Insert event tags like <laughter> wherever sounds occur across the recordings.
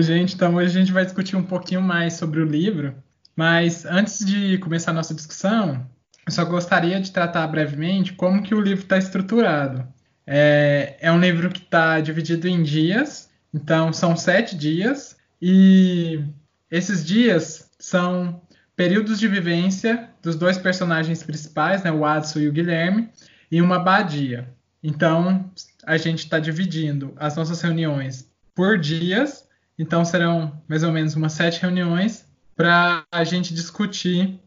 Oi, gente. Então, hoje a gente vai discutir um pouquinho mais sobre o livro, mas antes de começar a nossa discussão, eu só gostaria de tratar brevemente como que o livro está estruturado. É, é, um livro que está dividido em dias, então são sete dias, e esses dias são períodos de vivência dos dois personagens principais, né, o Adson e o Guilherme, em uma abadia. Então, a gente está dividindo as nossas reuniões por dias então serão mais ou menos umas sete reuniões para a gente discutir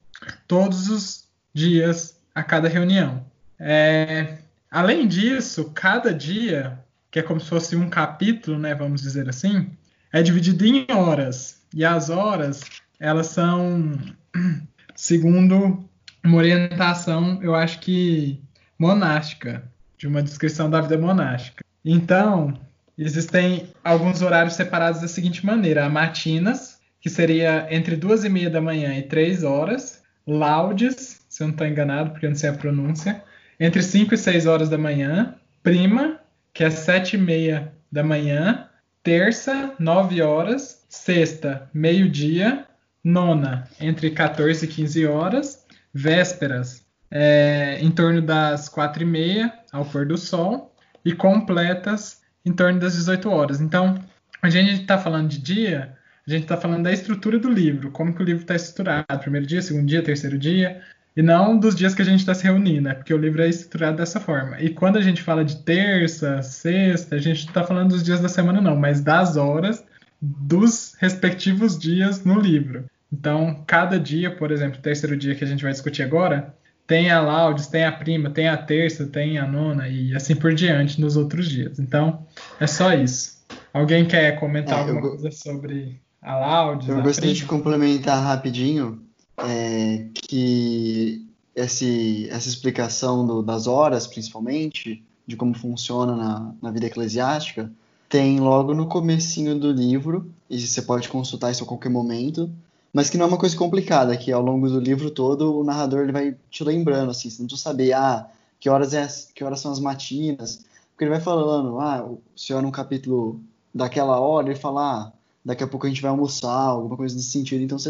todos os dias a cada reunião. É, além disso, cada dia, que é como se fosse um capítulo, né, vamos dizer assim, é dividido em horas. E as horas, elas são, <clears throat> segundo uma orientação, eu acho que monástica, de uma descrição da vida monástica. Então, Existem alguns horários separados da seguinte maneira: matinas, que seria entre duas e meia da manhã e três horas, laudes, se eu não estou enganado, porque eu não sei a pronúncia, entre 5 e 6 horas da manhã, prima, que é sete e meia da manhã, terça, 9 horas, sexta, meio-dia, nona, entre 14 e 15 horas, vésperas, é, em torno das quatro e meia, ao pôr do sol, e completas em torno das 18 horas. Então, a gente está falando de dia, a gente está falando da estrutura do livro, como que o livro está estruturado, primeiro dia, segundo dia, terceiro dia, e não dos dias que a gente está se reunindo, né? Porque o livro é estruturado dessa forma. E quando a gente fala de terça, sexta, a gente não está falando dos dias da semana, não, mas das horas dos respectivos dias no livro. Então, cada dia, por exemplo, o terceiro dia que a gente vai discutir agora, tem a Laudes, tem a prima, tem a terça, tem a nona e assim por diante nos outros dias. Então, é só isso. Alguém quer comentar é, alguma eu, coisa sobre a Laudes? Eu gostaria prima? de complementar rapidinho é, que esse, essa explicação do, das horas, principalmente, de como funciona na, na vida eclesiástica, tem logo no comecinho do livro, e você pode consultar isso a qualquer momento, mas que não é uma coisa complicada, que ao longo do livro todo o narrador ele vai te lembrando, assim, você não precisa saber, ah, que horas, é, que horas são as matinas, porque ele vai falando, ah, se olha um capítulo daquela hora, ele fala, ah, daqui a pouco a gente vai almoçar, alguma coisa nesse sentido, então você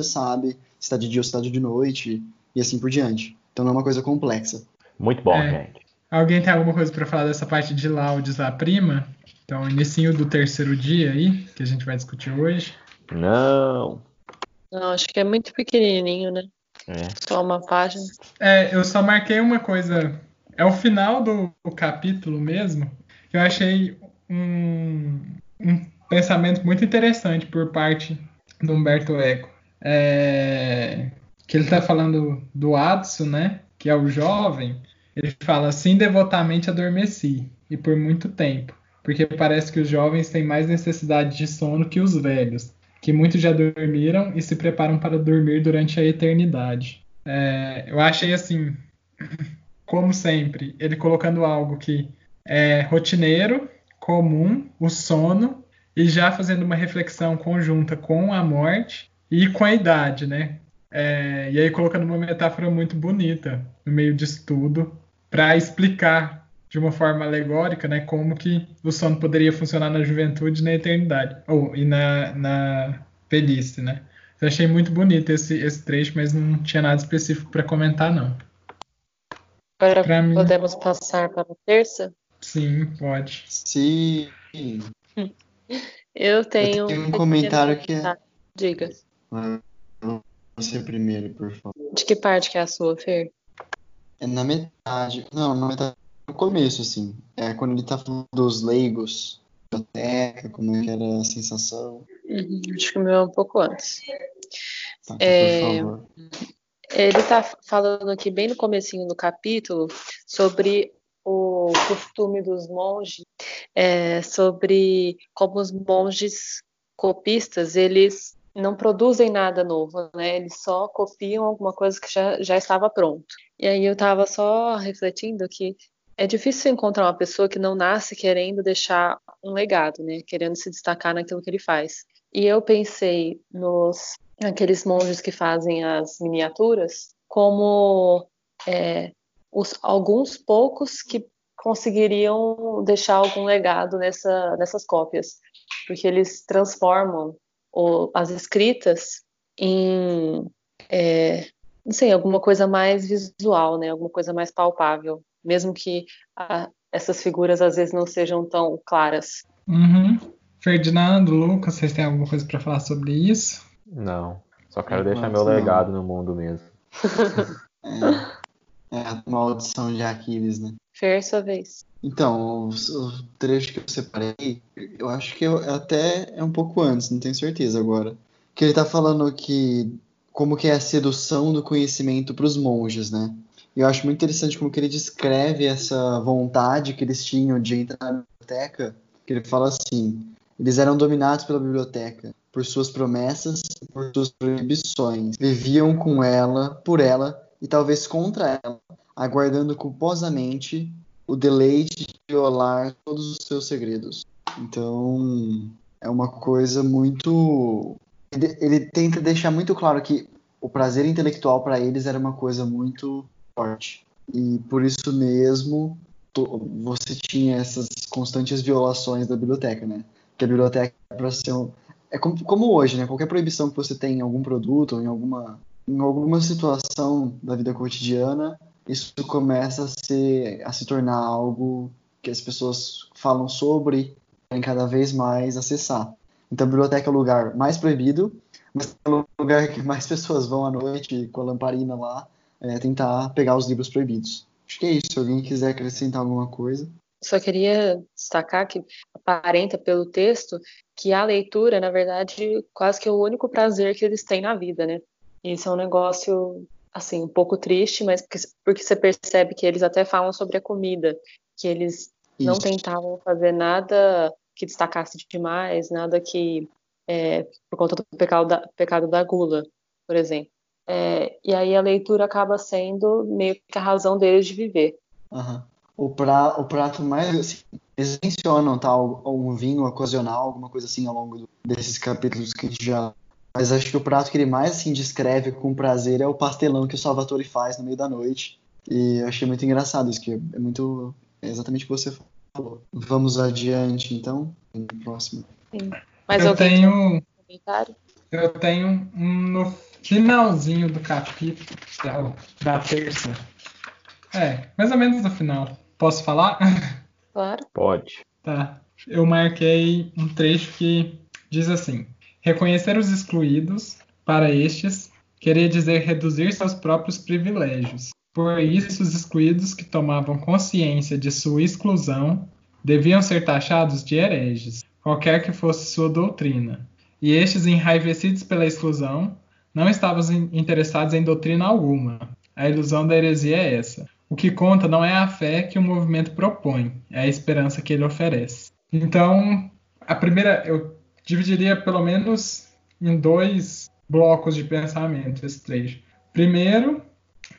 sabe se está de dia ou se está de noite, e assim por diante. Então não é uma coisa complexa. Muito bom, é. gente. Alguém tem alguma coisa para falar dessa parte de laudes da prima? Então, início do terceiro dia aí, que a gente vai discutir hoje. Não. Não, acho que é muito pequenininho, né? É. Só uma página. É, eu só marquei uma coisa. É o final do, do capítulo mesmo. Que eu achei um, um pensamento muito interessante por parte do Humberto Eco. É, que ele está falando do Adson, né? Que é o jovem. Ele fala assim: devotamente adormeci, e por muito tempo, porque parece que os jovens têm mais necessidade de sono que os velhos que muitos já dormiram e se preparam para dormir durante a eternidade. É, eu achei assim, <clears throat> como sempre, ele colocando algo que é rotineiro, comum, o sono, e já fazendo uma reflexão conjunta com a morte e com a idade, né? É, e aí colocando uma metáfora muito bonita no meio disso tudo para explicar de uma forma alegórica, né, como que o sono poderia funcionar na juventude e na eternidade, ou e na, na velhice, né. Eu achei muito bonito esse, esse trecho, mas não tinha nada específico para comentar, não. Agora mim... podemos passar para a terça? Sim, pode. Sim. <laughs> Eu tenho, Eu tenho um comentário que é... Diga. Você primeiro, por favor. De que parte que é a sua, Fer? É na metade. Não, na metade no começo, assim. É quando ele tá falando dos leigos, biblioteca, como é que era a sensação. Uhum, acho que o meu é um pouco antes. Tá, é. Ele tá falando aqui bem no comecinho do capítulo sobre o costume dos monges, é, sobre como os monges copistas, eles não produzem nada novo, né? Eles só copiam alguma coisa que já, já estava pronto. E aí eu estava só refletindo que é difícil encontrar uma pessoa que não nasce querendo deixar um legado, né? Querendo se destacar naquilo que ele faz. E eu pensei nos aqueles monges que fazem as miniaturas como é, os, alguns poucos que conseguiriam deixar algum legado nessa, nessas cópias, porque eles transformam o, as escritas em, é, não sei, alguma coisa mais visual, né? Alguma coisa mais palpável, mesmo que a, essas figuras às vezes não sejam tão claras. Uhum. Ferdinando, Lucas, vocês têm alguma coisa para falar sobre isso? Não, só quero deixar meu legado no mundo mesmo. é, é a maldição de Aquiles, né? Fer, sua vez. Então, o, o, trecho que eu separei, eu acho que eu, até é um pouco antes, não tenho certeza agora. Que ele tá falando que como que é a sedução do conhecimento para os monges, né? E eu acho muito interessante como que ele descreve essa vontade que eles tinham de entrar na biblioteca, que ele fala assim: eles eram dominados pela biblioteca, por suas promessas e por suas proibições. Viviam com ela, por ela e talvez contra ela, aguardando culposamente o deleite de violar todos os seus segredos. Então, é uma coisa muito. Ele, tenta deixar muito claro que o prazer intelectual para eles era uma coisa muito forte. E por isso mesmo você tinha essas constantes violações da biblioteca, né? Que a biblioteca é para ser um, é como, como, hoje, né? Qualquer proibição que você tem em algum produto ou em alguma em alguma situação da vida cotidiana, isso começa a, ser, a se tornar algo que as pessoas falam sobre e cada vez mais acessar. Então, a biblioteca é o lugar mais proibido, mas é o lugar que mais <laughs> pessoas vão à noite com a lamparina lá é, tentar pegar os livros proibidos. Acho que é isso. Se alguém quiser acrescentar alguma coisa. Só queria destacar que aparenta pelo texto que a leitura, na verdade, quase que é o único prazer que eles têm na vida, né? Isso é um negócio, assim, um pouco triste, mas porque, porque você percebe que eles até falam sobre a comida, que eles Isso. não tentavam fazer nada que destacasse demais, nada que, é, por conta do pecado da, pecado da gula, por exemplo. É, e aí a leitura acaba sendo meio que a razão deles de viver. Uhum. O, pra, o prato mais. Assim, eles mencionam tá, um vinho ocasional, alguma coisa assim ao longo desses capítulos que a gente já mas acho que o prato que ele mais assim, descreve com prazer é o pastelão que o Salvatore faz no meio da noite. E eu achei muito engraçado isso, que é muito. É exatamente o que você falou. Vamos adiante, então. Próximo. Sim. Mas eu tenho. Comentário? Eu tenho um no finalzinho do capítulo, da terça. É, mais ou menos no final. Posso falar? Claro. Pode. Tá. Eu marquei um trecho que diz assim: Reconhecer os excluídos, para estes, queria dizer reduzir seus próprios privilégios. Por isso, os excluídos que tomavam consciência de sua exclusão deviam ser taxados de hereges, qualquer que fosse sua doutrina. E estes, enraivecidos pela exclusão, não estavam interessados em doutrina alguma. A ilusão da heresia é essa. O que conta não é a fé que o movimento propõe, é a esperança que ele oferece. Então, a primeira, eu dividiria pelo menos em dois blocos de pensamento esse trecho. Primeiro,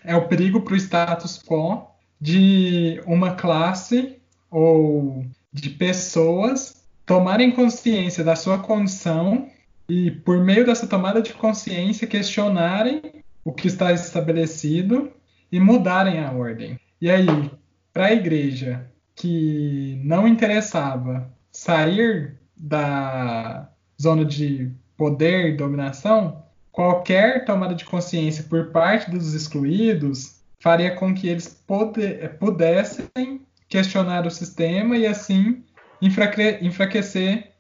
é o perigo para o status quo de uma classe ou de pessoas tomarem consciência da sua condição e, por meio dessa tomada de consciência, questionarem o que está estabelecido e mudarem a ordem. E aí, para a igreja que não interessava sair da zona de poder e dominação, qualquer tomada de consciência por parte dos excluídos faria com que eles pudessem questionar o sistema e assim enfraquecer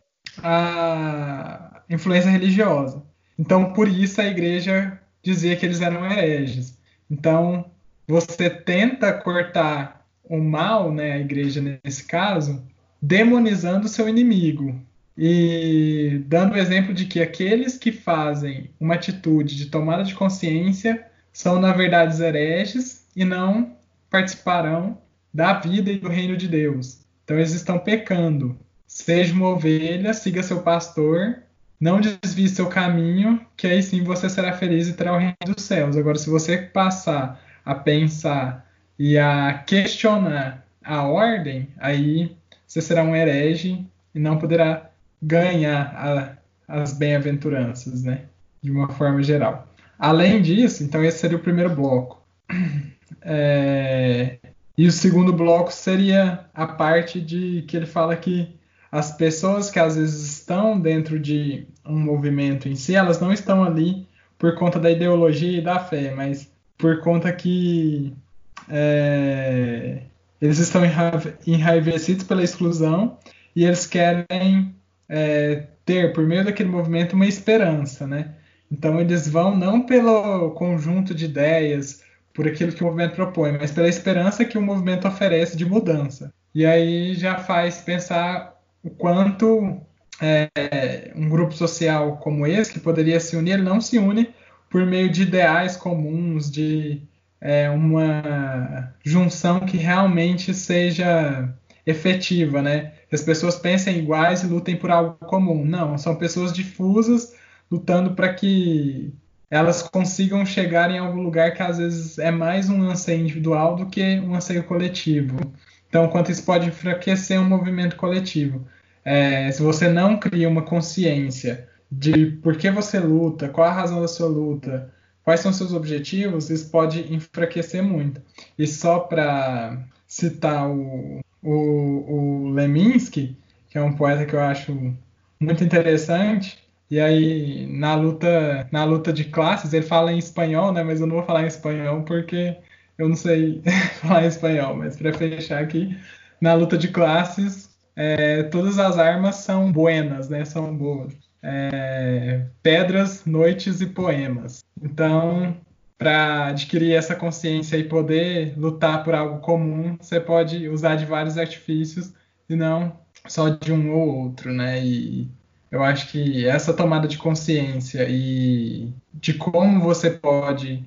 a influência religiosa. Então, por isso a igreja dizia que eles eram hereges. Então, você tenta cortar o mal, né, a igreja nesse caso, demonizando seu inimigo e dando o exemplo de que aqueles que fazem uma atitude de tomada de consciência são, na verdade, hereges e não participarão da vida e do reino de Deus. Então eles estão pecando. Seja uma ovelha, siga seu pastor, não desvie seu caminho, que aí sim você será feliz e terá o reino dos céus. Agora, se você passar a pensar e a questionar a ordem, aí você será um herege e não poderá ganhar a, as bem-aventuranças, né? De uma forma geral. Além disso, então esse seria o primeiro bloco. <clears throat> É, e o segundo bloco seria a parte de que ele fala que as pessoas que às vezes estão dentro de um movimento em si, elas não estão ali por conta da ideologia e da fé, mas por conta que é, eles estão enraivecidos pela exclusão e eles querem é, ter, por meio daquele movimento, uma esperança, né? Então eles vão não pelo conjunto de ideias, por aquilo que o movimento propõe, mas pela esperança que o movimento oferece de mudança. E aí já faz pensar o quanto é, um grupo social como esse, que poderia se unir, ele não se une por meio de ideais comuns, de é, uma junção que realmente seja efetiva, né? As pessoas pensem iguais e lutem por algo comum. Não, são pessoas difusas lutando para que elas consigam chegar em algum lugar que às vezes é mais um anseio individual do que um anseio coletivo. Então, quanto isso pode enfraquecer um movimento coletivo. É, se você não cria uma consciência de por que você luta, qual a razão da sua luta, quais são seus objetivos, isso pode enfraquecer muito. E só para citar o, o, o Leminski, que é um poeta que eu acho muito interessante, e aí, na luta, na luta de classes, ele fala em espanhol, né? Mas eu não vou falar em espanhol porque eu não sei <laughs> falar espanhol. Mas para fechar aqui, na luta de classes, é, todas as armas são buenas, né? São boas. É, pedras, noites e poemas. Então, para adquirir essa consciência e poder lutar por algo comum, você pode usar de vários artifícios e não só de um ou outro, né? E eu acho que essa tomada de consciência e de como você pode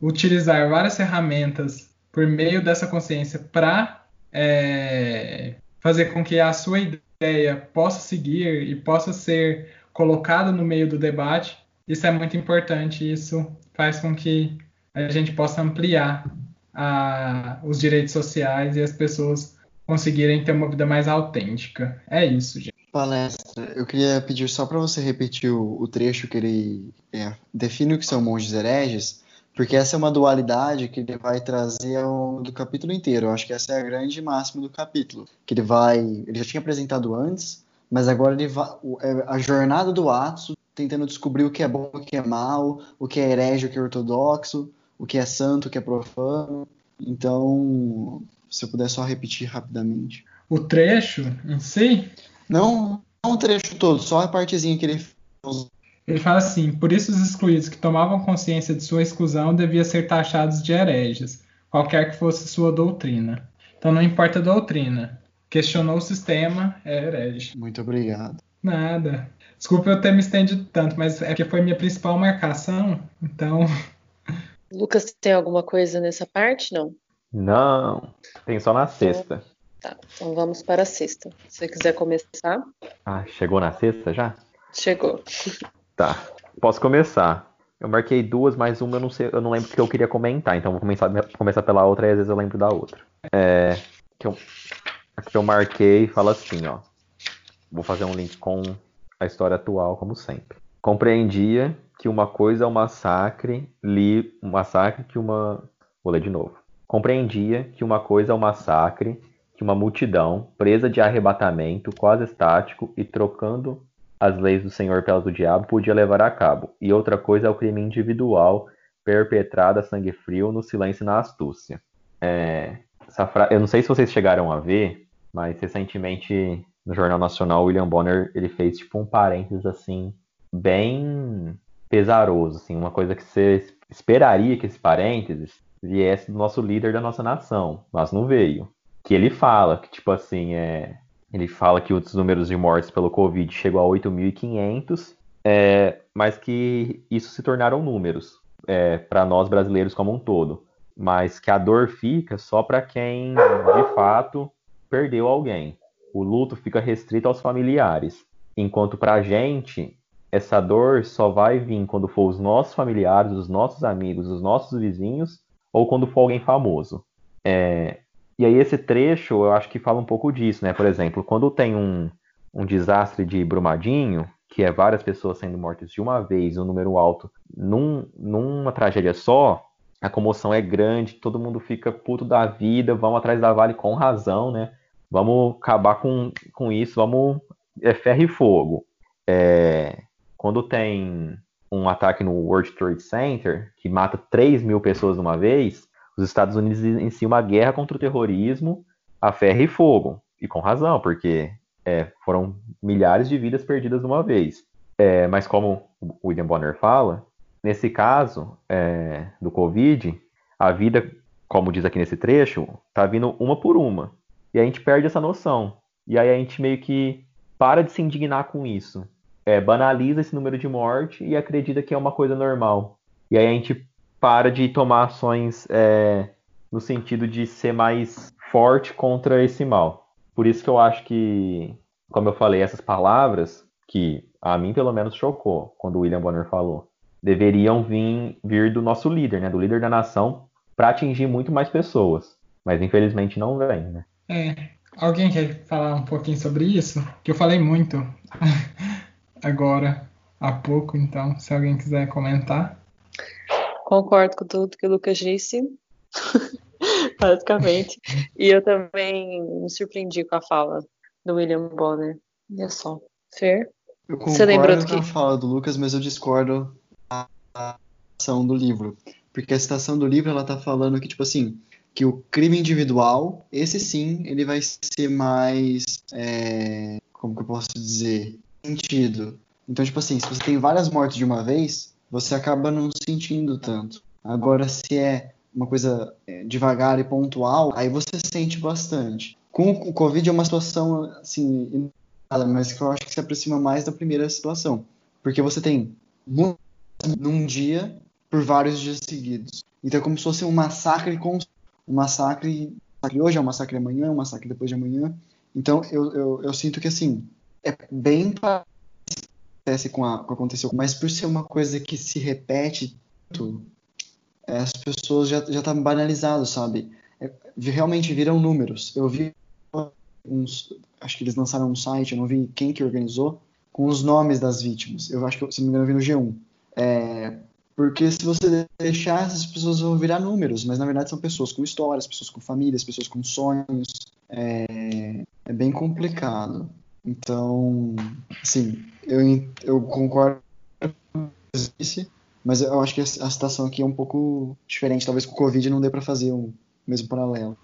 utilizar várias ferramentas por meio dessa consciência para é, fazer com que a sua ideia possa seguir e possa ser colocada no meio do debate, isso é muito importante. Isso faz com que a gente possa ampliar a, os direitos sociais e as pessoas conseguirem ter uma vida mais autêntica. É isso, gente palestra, eu queria pedir só para você repetir o, o, trecho que ele é, define o que são monges hereges, porque essa é uma dualidade que ele vai trazer ao do capítulo inteiro. Eu acho que essa é a grande máxima do capítulo, que ele vai, ele já tinha apresentado antes, mas agora ele vai é, a jornada do Atsu, tentando descobrir o que é bom, o que é mal, o que é herege, o que é ortodoxo, o que é santo, o que é profano. Então, se eu puder só repetir rapidamente. O trecho em si não, não o trecho todo, só a partezinha que ele ele fala assim: por isso os excluídos que tomavam consciência de sua exclusão deviam ser taxados de hereges, qualquer que fosse sua doutrina. Então não importa a doutrina. Questionou o sistema, é herege. Muito obrigado. Nada. Desculpa eu ter me estendido tanto, mas é que foi minha principal marcação, então. <laughs> Lucas, tem alguma coisa nessa parte? Não? Não, tem só na sexta. Tá, então vamos para a sexta. Se você quiser começar. Ah, chegou na sexta já? Chegou. Tá, posso começar. Eu marquei duas, mas uma eu não sei, eu não lembro que eu queria comentar, então vou começar, começar pela outra e às vezes eu lembro da outra. É, que eu, que eu marquei fala assim, ó. Vou fazer um link com a história atual, como sempre. Compreendia que uma coisa é um massacre, li um massacre que uma. Vou ler de novo. Compreendia que uma coisa é um massacre que uma multidão, presa de arrebatamento, quase estático e trocando as leis do Senhor pelas do diabo, podia levar a cabo, e outra coisa é o crime individual perpetrado a sangue frio no silêncio e na astúcia. É, fra... Eu não sei se vocês chegaram a ver, mas recentemente no Jornal Nacional, William Bonner ele fez tipo um parênteses assim bem pesaroso, assim, uma coisa que você esperaria que esse parênteses viesse do nosso líder da nossa nação, mas não veio que ele fala que, tipo assim, é, ele fala que os números de mortes pelo Covid chegou a 8.500, é, mas que isso se tornaram números é, para nós brasileiros como um todo. mas que a dor fica só para quem de fato perdeu alguém. O luto fica restrito aos familiares, enquanto para a gente essa dor só vai vir quando for os nossos familiares, os nossos amigos, os nossos vizinhos ou quando for alguém famoso. É, e aí esse trecho eu acho que fala um pouco disso, né? Por exemplo, quando tem um, um desastre de Brumadinho, que é várias pessoas sendo mortas de uma vez, um número alto, num, numa tragédia só, a comoção é grande, todo mundo fica puto da vida, vamos atrás da Vale com razão, né? Vamos acabar com, com isso, vamos. É ferro e fogo. É, quando tem um ataque no World Trade Center, que mata 3 mil pessoas de uma vez, os Estados Unidos iniciam uma guerra contra o terrorismo a ferro e fogo. E com razão, porque é, foram milhares de vidas perdidas de uma vez. É, mas como o William Bonner fala, nesse caso é, do Covid, a vida, como diz aqui nesse trecho, tá vindo uma por uma. E a gente perde essa noção. E aí a gente meio que para de se indignar com isso. É, banaliza esse número de morte e acredita que é uma coisa normal. E aí a gente para de tomar ações é, no sentido de ser mais forte contra esse mal. Por isso que eu acho que, como eu falei, essas palavras, que a mim pelo menos chocou quando o William Bonner falou, deveriam vir, vir do nosso líder, né, do líder da nação, para atingir muito mais pessoas. Mas infelizmente não vem, né? É. Alguém quer falar um pouquinho sobre isso? Que eu falei muito <laughs> agora há pouco, então, se alguém quiser comentar. Concordo com tudo que o Lucas disse, <laughs> basicamente. E eu também me surpreendi com a fala do William Bonner. É só. Fer? Eu concordo Você lembra do que... com a fala do Lucas, mas eu discordo da citação do livro. Porque a citação do livro, ela tá falando que, tipo assim, que o crime individual, esse sim, ele vai ser mais, é, como que eu posso dizer, sentido. Então, tipo assim, se você tem várias mortes de uma vez, você acaba não sentindo tanto. Agora, se é uma coisa é, devagar e pontual, aí você sente bastante. Com o Covid é uma situação, assim, mas que eu acho que se aproxima mais da primeira situação. Porque você tem num dia por vários dias seguidos. Então é como se fosse um massacre com um massacre, hoje, é um massacre amanhã, um massacre depois de amanhã. Então eu, eu, eu sinto que assim, é bem parece com, a, que aconteceu, mas por ser uma coisa que se repete tanto, é, as pessoas já já tá banalizado, sabe? É, realmente viram números. Eu vi uns, acho que eles lançaram um site, eu não vi quem que organizou, com os nomes das vítimas. Eu acho que, se não me engano, eu vi no G1. É, porque se você deixar, essas pessoas vão virar números, mas na verdade são pessoas com histórias, pessoas com famílias, pessoas com sonhos. É, é bem complicado. Então, assim, eu, eu concordo com isso, mas eu acho que a, situação aqui é um pouco diferente. Talvez com o Covid não dê para fazer um mesmo paralelo.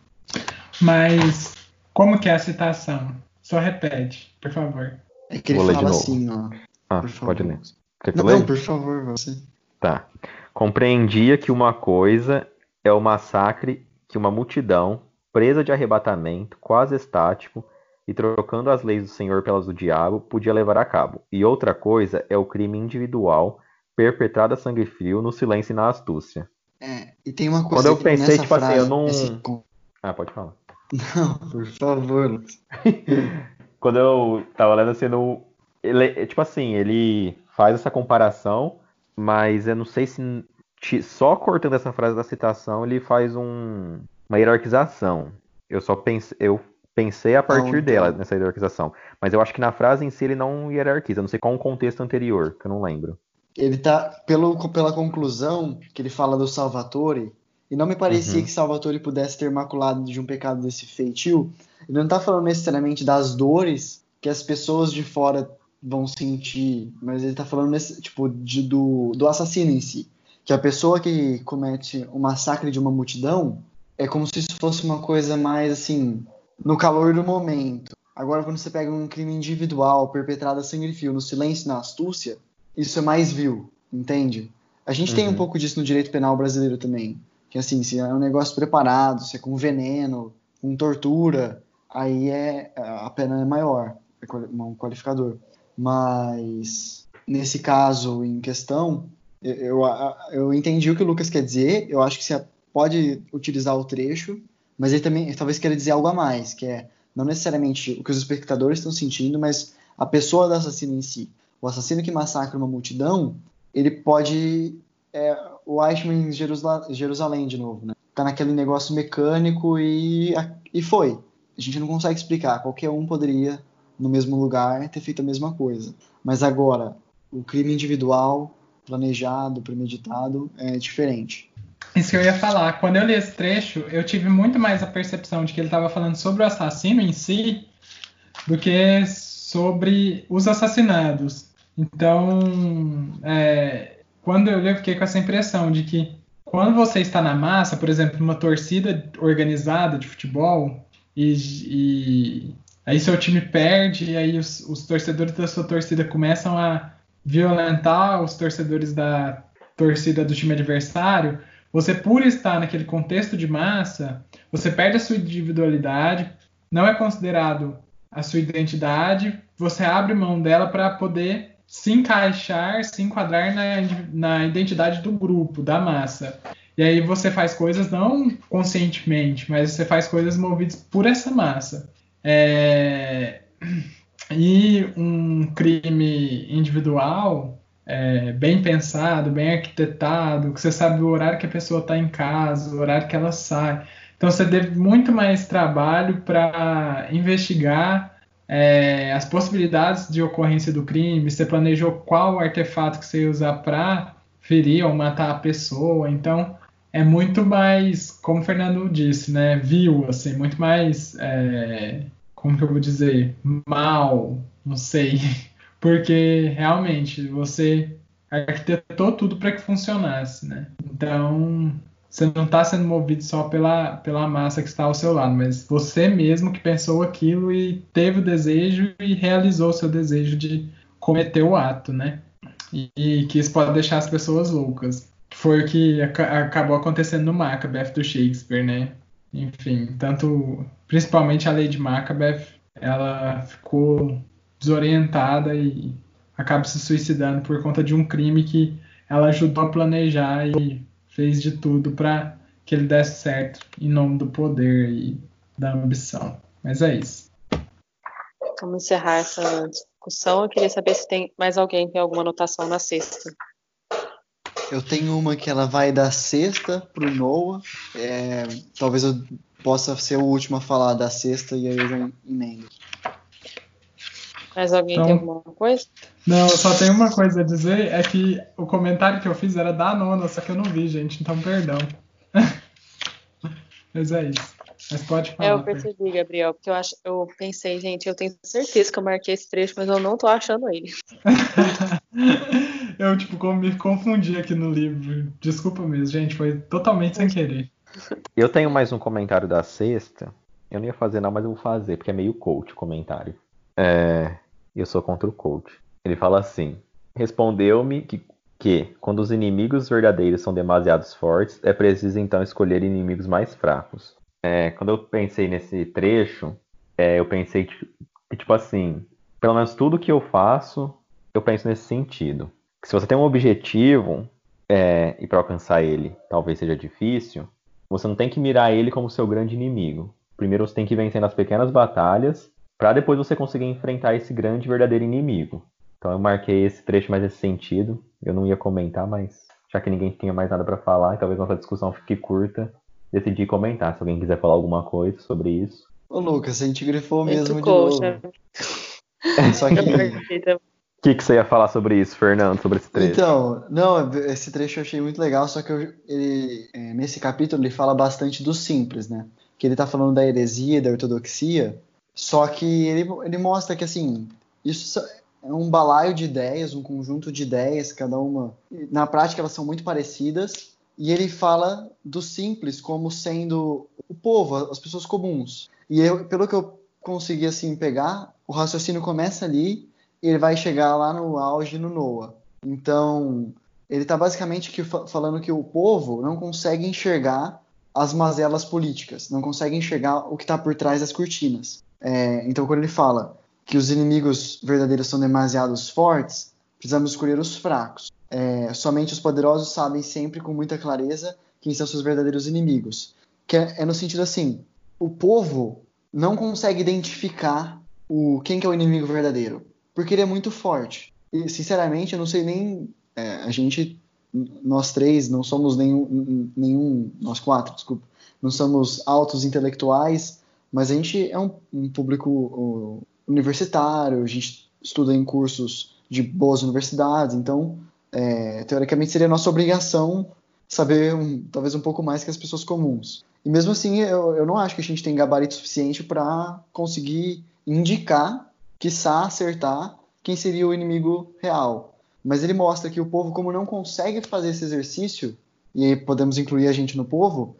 Mas como que é a citação? Só repete, por favor. É que ele Vou fala assim, ó. Ah, pode ler. Não, não, por favor, você. Tá. Compreendia que uma coisa é o massacre que uma multidão, presa de arrebatamento, quase estático, e trocando as leis do Senhor pelas do diabo, podia levar a cabo. E outra coisa é o crime individual, perpetrado a sangue frio, no silêncio e na astúcia. É, e tem uma coisa Quando eu pensei, tipo frase, assim, eu não. Esse... Ah, pode falar. Não, por favor. <laughs> Quando eu tava lendo assim, no... ele, tipo assim, ele faz essa comparação mas eu não sei se só cortando essa frase da citação ele faz um, uma hierarquização. Eu só pense, eu pensei a partir não, dela nessa hierarquização, mas eu acho que na frase em si ele não hierarquiza. Não sei qual o contexto anterior, que eu não lembro. Ele tá pelo, pela conclusão que ele fala do Salvatore, e não me parecia uhum. que Salvatore pudesse ter maculado de um pecado desse feitio. Ele não está falando necessariamente das dores que as pessoas de fora vão sentir, mas ele tá falando nesse, tipo, de, do, do assassino em si. Que a pessoa que comete o massacre de uma multidão é como se isso fosse uma coisa mais assim, no calor do momento. Agora, quando você pega um crime individual perpetrado a sangue frio, no silêncio e na astúcia, isso é mais vil, entende? A gente uhum. tem um uhum. pouco disso no direito penal brasileiro também. Que assim, se é um negócio preparado, se é com veneno, com tortura, aí é a pena é maior, é um qualificador. Mas nesse caso em questão, eu, eu entendi o que o Lucas quer dizer. Eu acho que a, pode utilizar o trecho, mas ele também talvez queira dizer algo a mais, que é não necessariamente o que os espectadores estão sentindo, mas a pessoa do assassino em si. O assassino que massacra uma multidão, ele pode. É, o Eichmann em Jerusal Jerusalém de novo, né? Tá naquele negócio mecânico e, e foi. A gente não consegue explicar. Qualquer um poderia, no mesmo lugar, ter feito a mesma coisa. Mas agora, o crime individual, planejado, premeditado, é diferente. Isso que eu ia falar. Quando eu li esse trecho, eu tive muito mais a percepção de que ele estava falando sobre o assassino em si do que sobre os assassinados. Então, é, quando eu li, eu fiquei com essa impressão de que quando você está na massa, por exemplo, uma torcida organizada de futebol, e, e aí seu time perde, e aí os, os torcedores da sua torcida começam a violentar os torcedores da torcida do time adversário, você, por estar naquele contexto de massa, você perde a sua individualidade, não é considerado a sua identidade, você abre mão dela para poder se encaixar, se enquadrar na, na identidade do grupo, da massa. E aí você faz coisas não conscientemente, mas você faz coisas movidas por essa massa. É... E um crime individual, é, bem pensado, bem arquitetado, que você sabe o horário que a pessoa está em casa, o horário que ela sai. Então você teve muito mais trabalho para investigar é, as possibilidades de ocorrência do crime, você planejou qual artefato que você ia usar para ferir ou matar a pessoa. Então é muito mais, como o Fernando disse, né, viu, assim, muito mais, é, como que eu vou dizer, mal, não sei, <laughs> porque realmente você arquitetou tudo para que funcionasse, né? Então você não está sendo movido só pela, pela massa que está ao seu lado, mas você mesmo que pensou aquilo e teve o desejo e realizou o seu desejo de cometer o ato, né? E, e que isso pode deixar as pessoas loucas. Foi o que ac acabou acontecendo no Macbeth do Shakespeare, né? Enfim, tanto principalmente a Lady Macbeth, ela ficou desorientada e acaba se suicidando por conta de um crime que ela ajudou a planejar e fez de tudo para que ele desse certo em nome do poder e da ambição. Mas é isso. Vamos encerrar essa discussão. Eu queria saber se tem mais alguém tem alguma anotação na sexta. Eu tenho uma que ela vai da sexta pro Noah. É, talvez eu possa ser o último a falar da sexta e aí eu já emendo. Mais alguém então, tem alguma coisa? Não, eu só tenho uma coisa a dizer, é que o comentário que eu fiz era da nona, só que eu não vi, gente, então perdão. <laughs> Mas é isso. Mas pode falar. É, eu percebi, Gabriel, porque eu, acho, eu pensei, gente, eu tenho certeza que eu marquei esse trecho, mas eu não tô achando ele. <laughs> eu, tipo, me confundi aqui no livro. Desculpa mesmo, gente, foi totalmente sem querer. <laughs> Eu tenho mais um comentário da sexta. Eu não ia fazer não, mas eu vou fazer, porque é meio coach o comentário. É, eu sou contra o coach. Ele fala assim: Respondeu-me que, que, quando os inimigos verdadeiros são demasiados fortes, é preciso então escolher inimigos mais fracos. É, quando eu pensei nesse trecho, é, eu pensei que, tipo assim, pelo menos tudo que eu faço, eu penso nesse sentido. Que se você tem um objetivo é, e para alcançar ele talvez seja difícil, você não tem que mirar ele como seu grande inimigo. Primeiro você tem que vencer nas pequenas batalhas para depois você conseguir enfrentar esse grande verdadeiro inimigo. Então eu marquei esse trecho mais nesse sentido. Eu não ia comentar, mas já que ninguém tinha mais nada para falar, e talvez nossa discussão fique curta, decidi comentar. Se alguém quiser falar alguma coisa sobre isso. Ô Lucas, a gente grifou mesmo de novo. <laughs> Só que o que, que você ia falar sobre isso, Fernando, sobre esse trecho? Então, não, esse trecho eu achei muito legal, só que eu, ele, é, nesse capítulo ele fala bastante do simples, né? Que ele tá falando da heresia, da ortodoxia, só que ele, ele mostra que, assim, isso é um balaio de ideias, um conjunto de ideias, cada uma. Na prática, elas são muito parecidas. E ele fala do simples como sendo o povo, as pessoas comuns. E eu, pelo que eu consegui assim pegar, o raciocínio começa ali e ele vai chegar lá no auge no Noah. Então, ele está basicamente que, falando que o povo não consegue enxergar as mazelas políticas, não consegue enxergar o que está por trás das cortinas. É, então, quando ele fala que os inimigos verdadeiros são demasiados fortes, precisamos escolher os fracos. É, somente os poderosos sabem sempre com muita clareza que quem são seus verdadeiros inimigos. Que é, é no sentido assim, o povo não consegue identificar o quem que é o inimigo verdadeiro, porque ele é muito forte. E sinceramente, eu não sei nem é, a gente nós três não somos nenhum, nenhum nós quatro, desculpa, não somos altos intelectuais, mas a gente é um, um público universitário, a gente estuda em cursos de boas universidades, então é, teoricamente seria nossa obrigação saber um, talvez um pouco mais que as pessoas comuns. E mesmo assim, eu, eu não acho que a gente tem gabarito suficiente para conseguir indicar, quiçá acertar, quem seria o inimigo real. Mas ele mostra que o povo, como não consegue fazer esse exercício, e aí podemos incluir a gente no povo,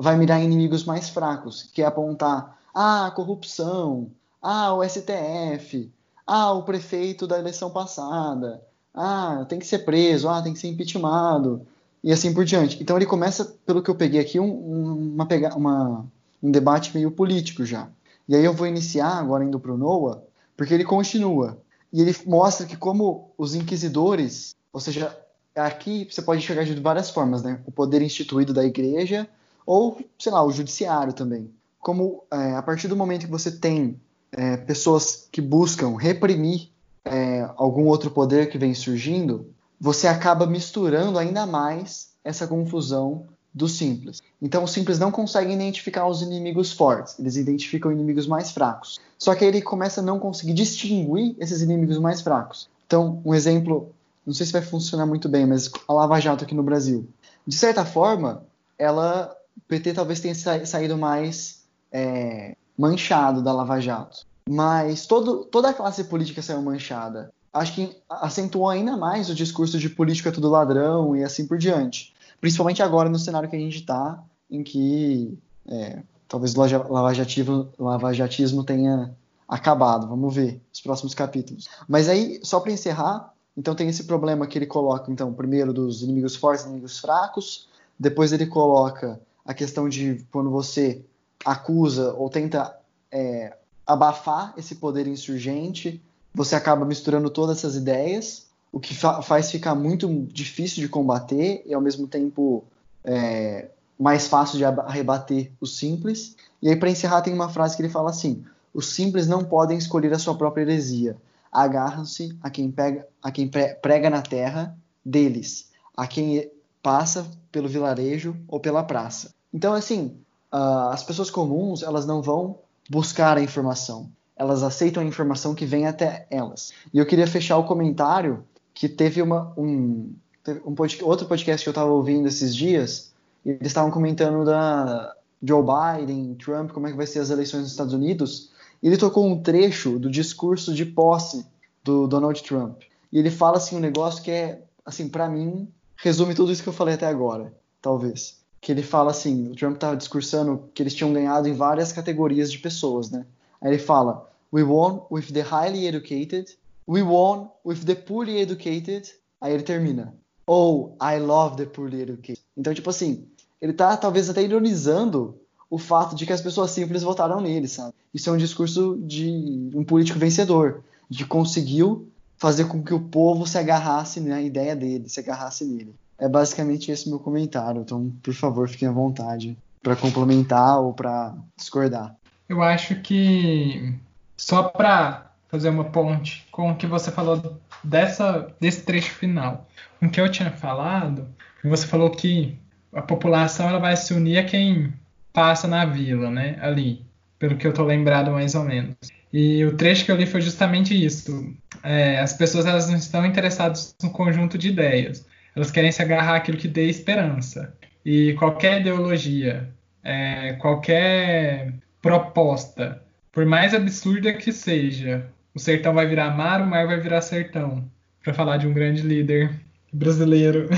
vai mirar em inimigos mais fracos, que é apontar ah, a corrupção, ah, o STF, ah, o prefeito da eleição passada, ah, tem que ser preso, ah, tem que ser impeachmentado, e assim por diante. Então ele começa, pelo que eu peguei aqui, um, uma, uma, um debate meio político já. E aí eu vou iniciar, agora indo para o Noah, porque ele continua. E ele mostra que como os inquisidores, ou seja, aqui você pode enxergar de várias formas, né? O poder instituído da igreja ou, sei lá, o judiciário também. Como é, a partir do momento que você tem é, pessoas que buscam reprimir é, algum outro poder que vem surgindo, você acaba misturando ainda mais essa confusão do simples. Então, os simples não conseguem identificar os inimigos fortes, eles identificam inimigos mais fracos. Só que aí ele começa a não conseguir distinguir esses inimigos mais fracos. Então, um exemplo, não sei se vai funcionar muito bem, mas a Lava Jato aqui no Brasil. De certa forma, ela, o PT talvez tenha saído mais é, manchado da Lava Jato. Mas todo, toda a classe política saiu manchada. Acho que acentuou ainda mais o discurso de política é tudo ladrão e assim por diante. Principalmente agora no cenário que a gente está, em que é, talvez o lavajatismo, lavajatismo tenha acabado. Vamos ver os próximos capítulos. Mas aí, só para encerrar, então tem esse problema que ele coloca, então, primeiro dos inimigos fortes inimigos fracos. Depois ele coloca a questão de quando você acusa ou tenta é, abafar esse poder insurgente, você acaba misturando todas essas ideias o que fa faz ficar muito difícil de combater e ao mesmo tempo é, mais fácil de rebater o simples. E aí, para encerrar, tem uma frase que ele fala assim: os simples não podem escolher a sua própria heresia. Agarram-se a quem, pega, a quem prega na terra deles, a quem passa pelo vilarejo ou pela praça. Então, assim, uh, as pessoas comuns elas não vão buscar a informação, elas aceitam a informação que vem até elas. E eu queria fechar o comentário que teve uma, um, teve um outro podcast que eu estava ouvindo esses dias, e eles estavam comentando da Joe Biden, Trump, como é que vai ser as eleições nos Estados Unidos, e ele tocou um trecho do discurso de posse do Donald Trump. E ele fala assim um negócio que é, assim, para mim, resume tudo isso que eu falei até agora, talvez. Que ele fala assim, o Trump estava discursando que eles tinham ganhado em várias categorias de pessoas, né? Aí ele fala, we won with the highly educated, We won with the poorly educated. Aí ele termina. Oh, I love the poorly educated. Então, tipo assim, ele tá talvez até ironizando o fato de que as pessoas simples votaram nele, sabe? Isso é um discurso de um político vencedor, de conseguiu fazer com que o povo se agarrasse na ideia dele, se agarrasse nele. É basicamente esse meu comentário. Então, por favor, fiquem à vontade para complementar ou para discordar. Eu acho que só para fazer uma ponte com o que você falou dessa, desse trecho final. O que eu tinha falado, você falou que a população ela vai se unir a quem passa na vila, né? Ali, pelo que eu tô lembrado mais ou menos. E o trecho que eu li foi justamente isso. É, as pessoas elas não estão interessadas no conjunto de ideias. Elas querem se agarrar àquilo que dê esperança. E qualquer ideologia, é, qualquer proposta, por mais absurda que seja, o sertão vai virar mar, o mar vai virar sertão. Para falar de um grande líder brasileiro,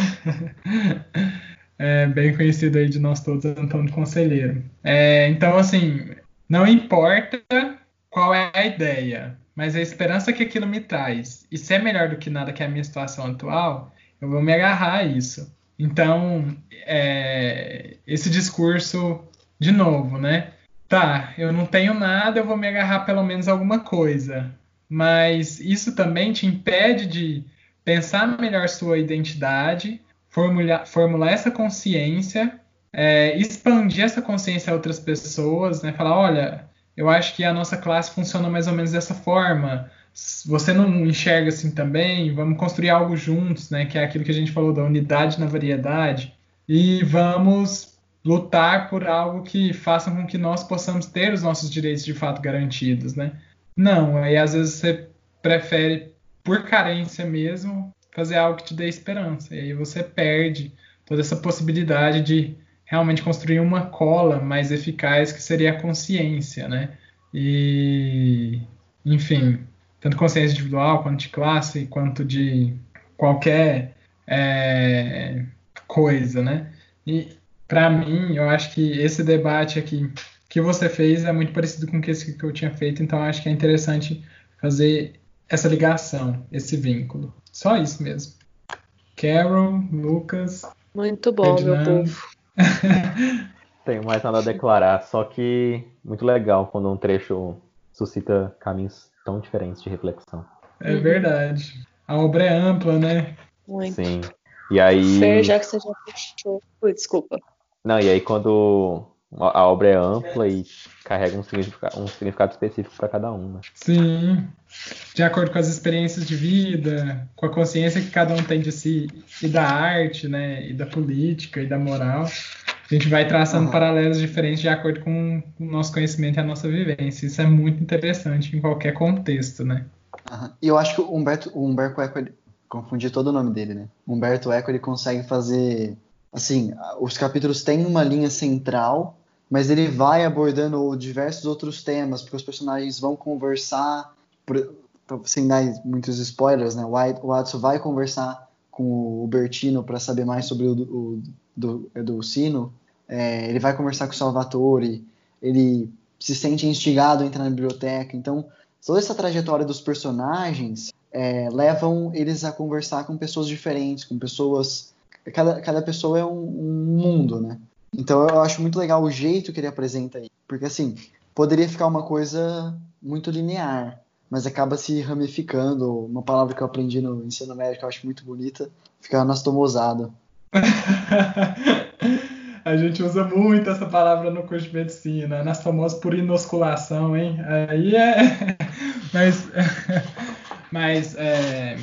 <laughs> é, bem conhecido aí de nós todos, Antônio Conselheiro. É, então, assim, não importa qual é a ideia, mas a esperança que aquilo me traz. E se é melhor do que nada que é a minha situação atual, eu vou me agarrar a isso. Então, é, esse discurso, de novo, né? Tá, eu não tenho nada, eu vou me agarrar pelo menos alguma coisa mas isso também te impede de pensar melhor sua identidade, formular, formular essa consciência é, expandir essa consciência a outras pessoas, né? Falar, olha, eu acho que a nossa classe funciona mais ou menos dessa forma. Você não enxerga assim também? Vamos construir algo juntos, né? Que é aquilo que a gente falou da unidade na variedade. E vamos lutar por algo que faça com que nós possamos ter os nossos direitos de fato garantidos, né? Não, aí às vezes você prefere, por carência mesmo, fazer algo que te dê esperança. E aí você perde toda essa possibilidade de realmente construir uma cola mais eficaz que seria a consciência, né? E, enfim, tanto consciência individual quanto de classe, quanto de qualquer é, coisa, né? E para mim, eu acho que esse debate aqui que você fez é muito parecido com o que eu tinha feito, então acho que é interessante fazer essa ligação, esse vínculo. Só isso mesmo. Carol, Lucas. Muito bom, Ferdinando. meu povo. <laughs> Tenho mais nada a declarar, só que muito legal quando um trecho suscita caminhos tão diferentes de reflexão. É verdade. A obra é ampla, né? Muito. Sim. E aí. Fer, já que você já. Ui, desculpa. Não, e aí quando a obra é ampla e carrega um significado, um significado específico para cada um. Né? Sim, de acordo com as experiências de vida, com a consciência que cada um tem de si e da arte, né, e da política e da moral, a gente vai traçando uhum. paralelos diferentes de acordo com o nosso conhecimento e a nossa vivência. Isso é muito interessante em qualquer contexto, né? Uhum. E eu acho que o Humberto, o Humberto Eco, ele, confundi todo o nome dele, né? Humberto Eco ele consegue fazer, assim, os capítulos têm uma linha central mas ele vai abordando diversos outros temas, porque os personagens vão conversar, por, sem dar muitos spoilers, né? O Watson vai conversar com o Bertino para saber mais sobre o do, do, do Sino, é, ele vai conversar com o Salvatore, ele se sente instigado a entrar na biblioteca, então toda essa trajetória dos personagens é, levam eles a conversar com pessoas diferentes, com pessoas. Cada, cada pessoa é um, um mundo, né? Então eu acho muito legal o jeito que ele apresenta aí. Porque assim, poderia ficar uma coisa muito linear, mas acaba se ramificando. Uma palavra que eu aprendi no ensino médio que eu acho muito bonita, fica anastomosado. <laughs> A gente usa muito essa palavra no curso de medicina, anastomose por inosculação, hein? Aí é. <laughs> Mas, <laughs> mas é...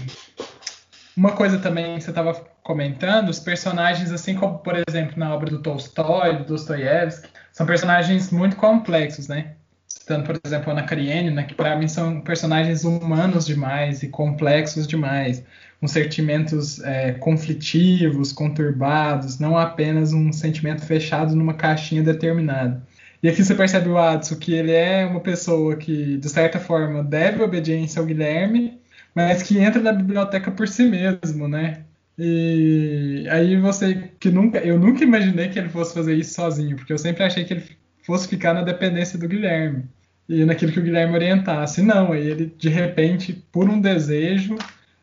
uma coisa também que você estava comentando, os personagens, assim como, por exemplo, na obra do Tolstói, do Dostoiévski, são personagens muito complexos, né? Citando, por exemplo, Ana Karenina, que para mim são personagens humanos demais e complexos demais, com sentimentos é, conflitivos, conturbados, não apenas um sentimento fechado numa caixinha determinada. E aqui você percebe o Adson que ele é uma pessoa que, de certa forma, deve obediência ao Guilherme, mas que entra na biblioteca por si mesmo, né? E aí você que nunca, eu nunca imaginei que ele fosse fazer isso sozinho, porque eu sempre achei que ele fosse ficar na dependência do Guilherme e naquilo que o Guilherme orientasse. Não, aí ele de repente, por um desejo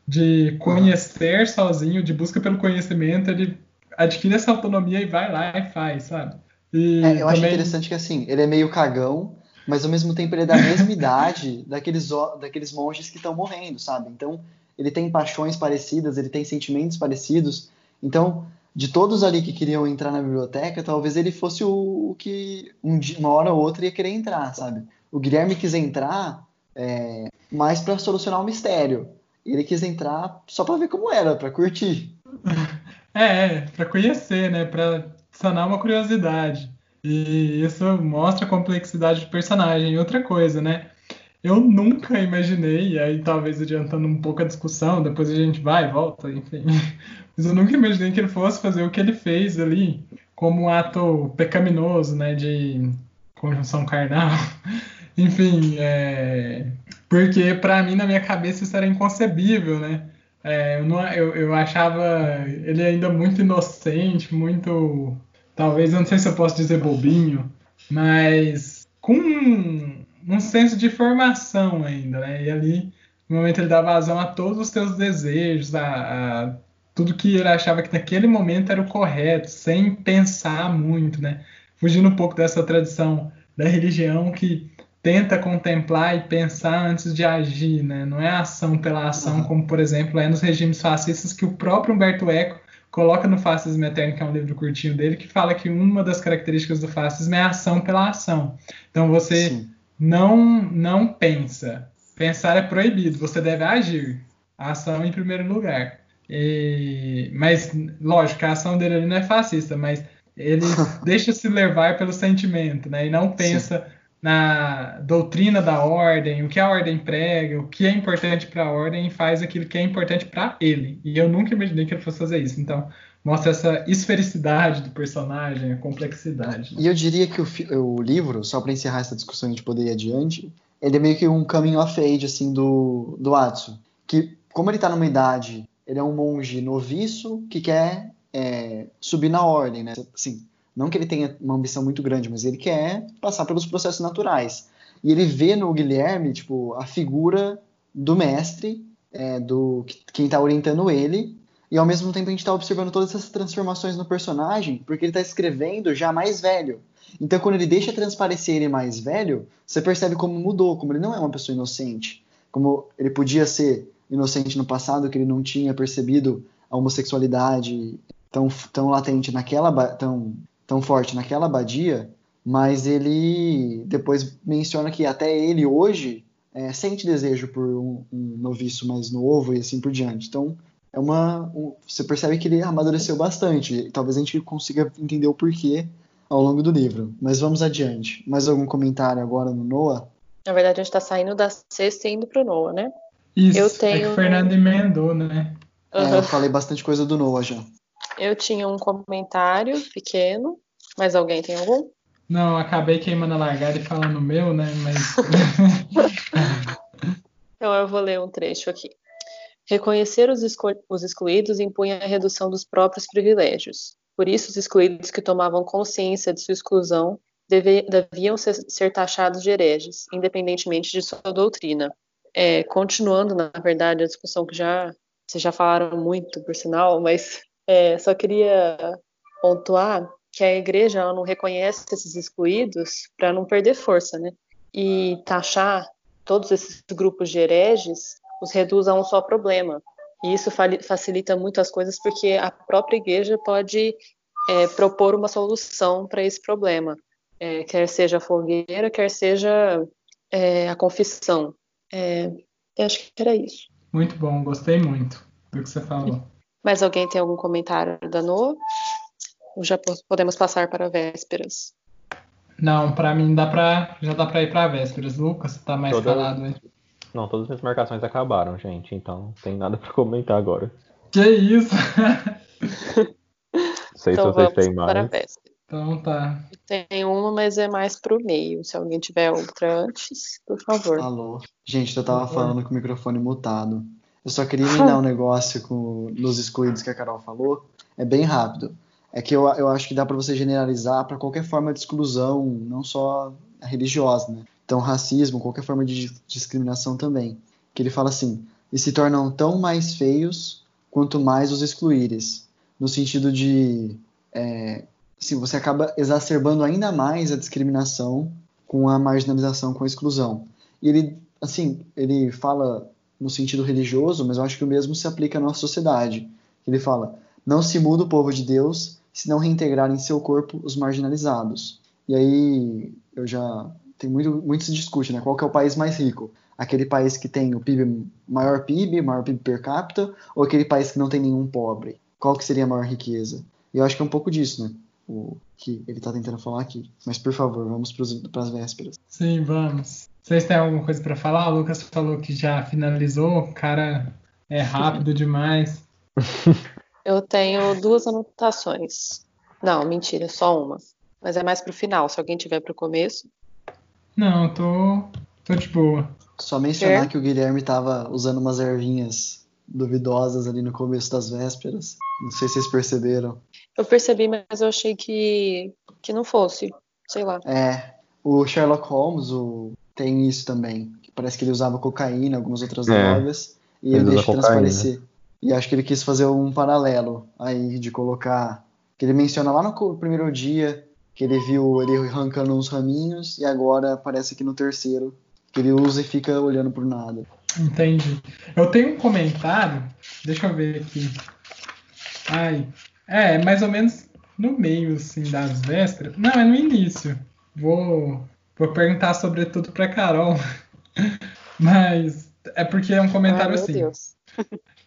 de conhecer sozinho, de busca pelo conhecimento, ele adquire essa autonomia e vai lá e faz, sabe? E é, eu também... acho interessante que assim, ele é meio cagão, mas ao mesmo tempo ele é da mesma idade <laughs> daqueles, daqueles monges que estão morrendo, sabe? Então ele tem paixões parecidas, ele tem sentimentos parecidos. Então, de todos ali que queriam entrar na biblioteca, talvez ele fosse o, o que um dia, uma hora ou outra ia querer entrar, sabe? O Guilherme quis entrar é, mais para solucionar o mistério. Ele quis entrar só para ver como era, para curtir. <laughs> É, é para conhecer, né? Para sanar uma curiosidade. E isso mostra a complexidade do personagem. E outra coisa, né? Eu nunca imaginei, e aí talvez adiantando um pouco a discussão, depois a gente vai e volta, enfim. <laughs> Mas eu nunca imaginei que ele fosse fazer o que ele fez ali como um ato pecaminoso, né, de conjunção carnal. <laughs> enfim, é... porque para mim, na minha cabeça, isso era inconcebível, né? É, eu, não, eu, eu achava ele ainda muito inocente, muito. Talvez, eu não sei se eu posso dizer bobinho, mas com um senso de formação ainda, né? E ali, no momento, ele dá vazão a todos os seus desejos, a, a tudo que ele achava que naquele momento era o correto, sem pensar muito, né? Fugindo um pouco dessa tradição da religião que tenta contemplar e pensar antes de agir, né? Não é ação pela ação, como por exemplo é nos regimes fascistas que o próprio Humberto Eco coloca no Fascismo Eterno, que é um livro curtinho dele, que fala que uma das características do fascismo é a ação pela ação. Então você não não pensa. Pensar é proibido, você deve agir. A ação em primeiro lugar. E, mas, lógico, a ação dele ali não é fascista, mas ele <laughs> deixa se levar pelo sentimento, né? E não pensa Sim. Na doutrina da ordem, o que a ordem prega, o que é importante para a ordem e faz aquilo que é importante para ele. E eu nunca imaginei que ele fosse fazer isso. Então, mostra essa esfericidade do personagem, a complexidade. E eu diria que o, o livro, só para encerrar essa discussão e gente poder ir adiante, ele é meio que um caminho of age, assim, do, do Atsu. Que, como ele está numa idade ele é um monge noviço que quer é, subir na ordem, né? Assim, não que ele tenha uma ambição muito grande, mas ele quer passar pelos processos naturais. E ele vê no Guilherme, tipo, a figura do mestre, é, do quem está orientando ele, e ao mesmo tempo a gente está observando todas essas transformações no personagem, porque ele está escrevendo já mais velho. Então, quando ele deixa transparecer ele mais velho, você percebe como mudou, como ele não é uma pessoa inocente, como ele podia ser inocente no passado, que ele não tinha percebido a homossexualidade tão, tão latente naquela tão, tão forte naquela abadia, mas ele depois menciona que até ele hoje é, sente desejo por um, um noviço mais novo e assim por diante. Então é uma um, você percebe que ele amadureceu bastante. Talvez a gente consiga entender o porquê ao longo do livro. Mas vamos adiante. Mais algum comentário agora no Noah? Na verdade, a gente está saindo da sexta e indo para o Noah, né? Isso, eu tenho... é que o Fernando emendou, né? Uhum. É, eu falei bastante coisa do Noah já. Eu tinha um comentário pequeno, mas alguém tem algum? Não, acabei queimando a largada e falando o meu, né? Mas. <laughs> então eu vou ler um trecho aqui. Reconhecer os, os excluídos impunha a redução dos próprios privilégios. Por isso, os excluídos que tomavam consciência de sua exclusão deviam ser, ser taxados de hereges, independentemente de sua doutrina, é, continuando, na verdade, a discussão que já vocês já falaram muito, por sinal, mas é, só queria pontuar que a igreja não reconhece esses excluídos para não perder força, né? E taxar todos esses grupos de hereges os reduz a um só problema. E isso facilita muito as coisas porque a própria igreja pode é, propor uma solução para esse problema, é, quer seja a fogueira, quer seja é, a confissão. É, acho que era isso. Muito bom, gostei muito do que você falou. Mais alguém tem algum comentário da Noa? Ou já podemos passar para vésperas? Não, para mim dá pra, já dá para ir para vésperas. Lucas, tá mais Toda... calado aí. Não, todas as marcações acabaram, gente, então não tem nada para comentar agora. Que isso? Não sei então se vocês têm mais. Então tá. Tem uma, mas é mais pro meio. Se alguém tiver outra antes, por favor. Alô. Gente, eu tava falando com o microfone mutado. Eu só queria emendar <laughs> um negócio com nos excluídos que a Carol falou. É bem rápido. É que eu, eu acho que dá para você generalizar para qualquer forma de exclusão, não só religiosa, né? Então, racismo, qualquer forma de discriminação também. Que ele fala assim: e se tornam tão mais feios quanto mais os excluíres. No sentido de é, assim, você acaba exacerbando ainda mais a discriminação com a marginalização, com a exclusão. E ele, assim, ele fala no sentido religioso, mas eu acho que o mesmo se aplica à nossa sociedade. Ele fala: não se muda o povo de Deus se não reintegrar em seu corpo os marginalizados. E aí eu já tem muito muito se discute, né? Qual que é o país mais rico? Aquele país que tem o PIB maior PIB, maior PIB per capita, ou aquele país que não tem nenhum pobre? Qual que seria a maior riqueza? E eu acho que é um pouco disso, né? o que ele está tentando falar aqui. Mas por favor, vamos para as vésperas. Sim, vamos. Vocês têm alguma coisa para falar? O Lucas falou que já finalizou, o cara é rápido <laughs> demais. Eu tenho duas anotações. Não, mentira, só uma. Mas é mais pro final, se alguém tiver pro começo. Não, tô, tô de boa. Só mencionar é. que o Guilherme estava usando umas ervinhas duvidosas ali no começo das vésperas. Não sei se vocês perceberam. Eu percebi, mas eu achei que, que não fosse. Sei lá. É. O Sherlock Holmes o, tem isso também. Parece que ele usava cocaína, algumas outras é. drogas. E ele, ele deixa transparecer. E acho que ele quis fazer um paralelo aí de colocar. Que ele menciona lá no primeiro dia que ele viu ele arrancando uns raminhos e agora aparece aqui no terceiro que ele usa e fica olhando por nada. Entendi. Eu tenho um comentário, deixa eu ver aqui. Ai, é, mais ou menos no meio, assim, das vésperas. Não, é no início. Vou, vou perguntar sobretudo pra Carol. <laughs> Mas é porque é um comentário Ai, meu assim. Deus.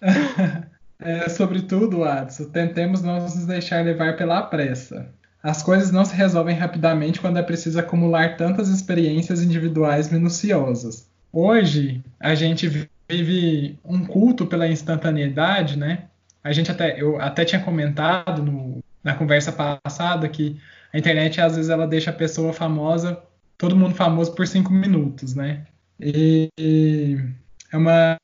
<laughs> É, sobretudo, Adson, tentemos não nos deixar levar pela pressa. As coisas não se resolvem rapidamente quando é preciso acumular tantas experiências individuais minuciosas. Hoje, a gente vive um culto pela instantaneidade, né? A gente até, eu até tinha comentado no, na conversa passada que a internet às vezes ela deixa a pessoa famosa, todo mundo famoso por cinco minutos, né? E, é uma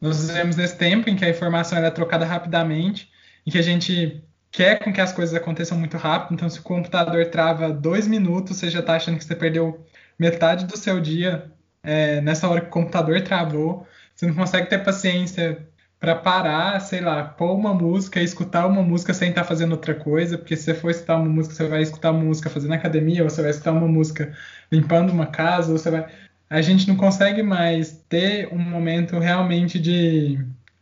nós vivemos nesse tempo em que a informação é trocada rapidamente, em que a gente quer com que as coisas aconteçam muito rápido. Então, se o computador trava dois minutos, você já está achando que você perdeu metade do seu dia é, nessa hora que o computador travou. Você não consegue ter paciência para parar, sei lá, pôr uma música escutar uma música sem estar tá fazendo outra coisa, porque se você for escutar uma música, você vai escutar uma música fazendo academia, ou você vai escutar uma música limpando uma casa, ou você vai a gente não consegue mais ter um momento realmente de.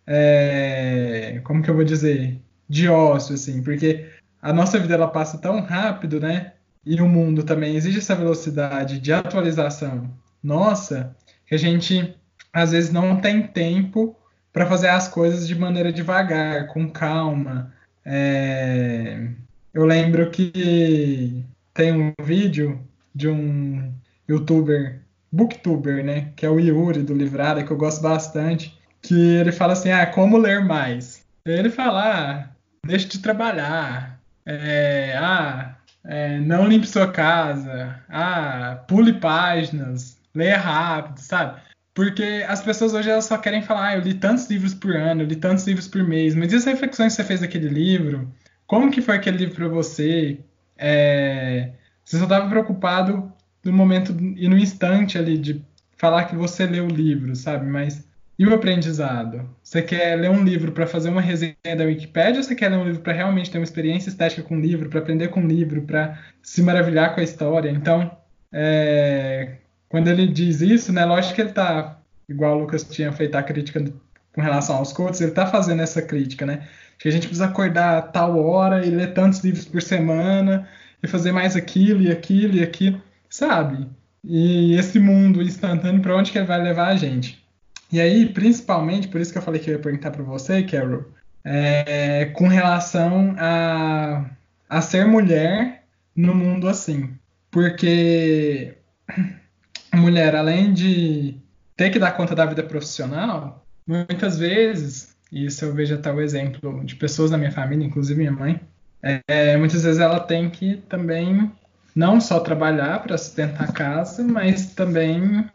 É, como que eu vou dizer? De ócio, assim, porque a nossa vida ela passa tão rápido, né? E o mundo também exige essa velocidade de atualização nossa, que a gente às vezes não tem tempo para fazer as coisas de maneira devagar, com calma. É... Eu lembro que tem um vídeo de um youtuber booktuber, né? Que é o Yuri do Livrada, que eu gosto bastante. Que ele fala assim: ah, como ler mais? Ele fala: ah, deixe de trabalhar. É, ah, é, não limpe sua casa. Ah, pule páginas. Leia rápido, sabe? Porque as pessoas hoje elas só querem falar: ah, eu li tantos livros por ano, eu li tantos livros por mês. Mas e as reflexões que você fez daquele livro? Como que foi aquele livro para você? É, você só estava preocupado no momento e no instante ali de falar que você leu o livro, sabe? Mas e o aprendizado? Você quer ler um livro para fazer uma resenha da Wikipédia ou você quer ler um livro para realmente ter uma experiência estética com o livro, para aprender com o livro, para se maravilhar com a história? Então, é, quando ele diz isso, né, lógico que ele está, igual o Lucas tinha feito a crítica com relação aos coaches, ele está fazendo essa crítica, né? Que a gente precisa acordar tal hora e ler tantos livros por semana e fazer mais aquilo e aquilo e aquilo sabe? E esse mundo instantâneo, para onde que ele vai levar a gente? E aí, principalmente, por isso que eu falei que eu ia perguntar para você, Carol, é, com relação a, a ser mulher no mundo assim. Porque a mulher, além de ter que dar conta da vida profissional, muitas vezes, e isso eu vejo até o exemplo de pessoas da minha família, inclusive minha mãe, é, muitas vezes ela tem que também não só trabalhar para sustentar a casa, mas também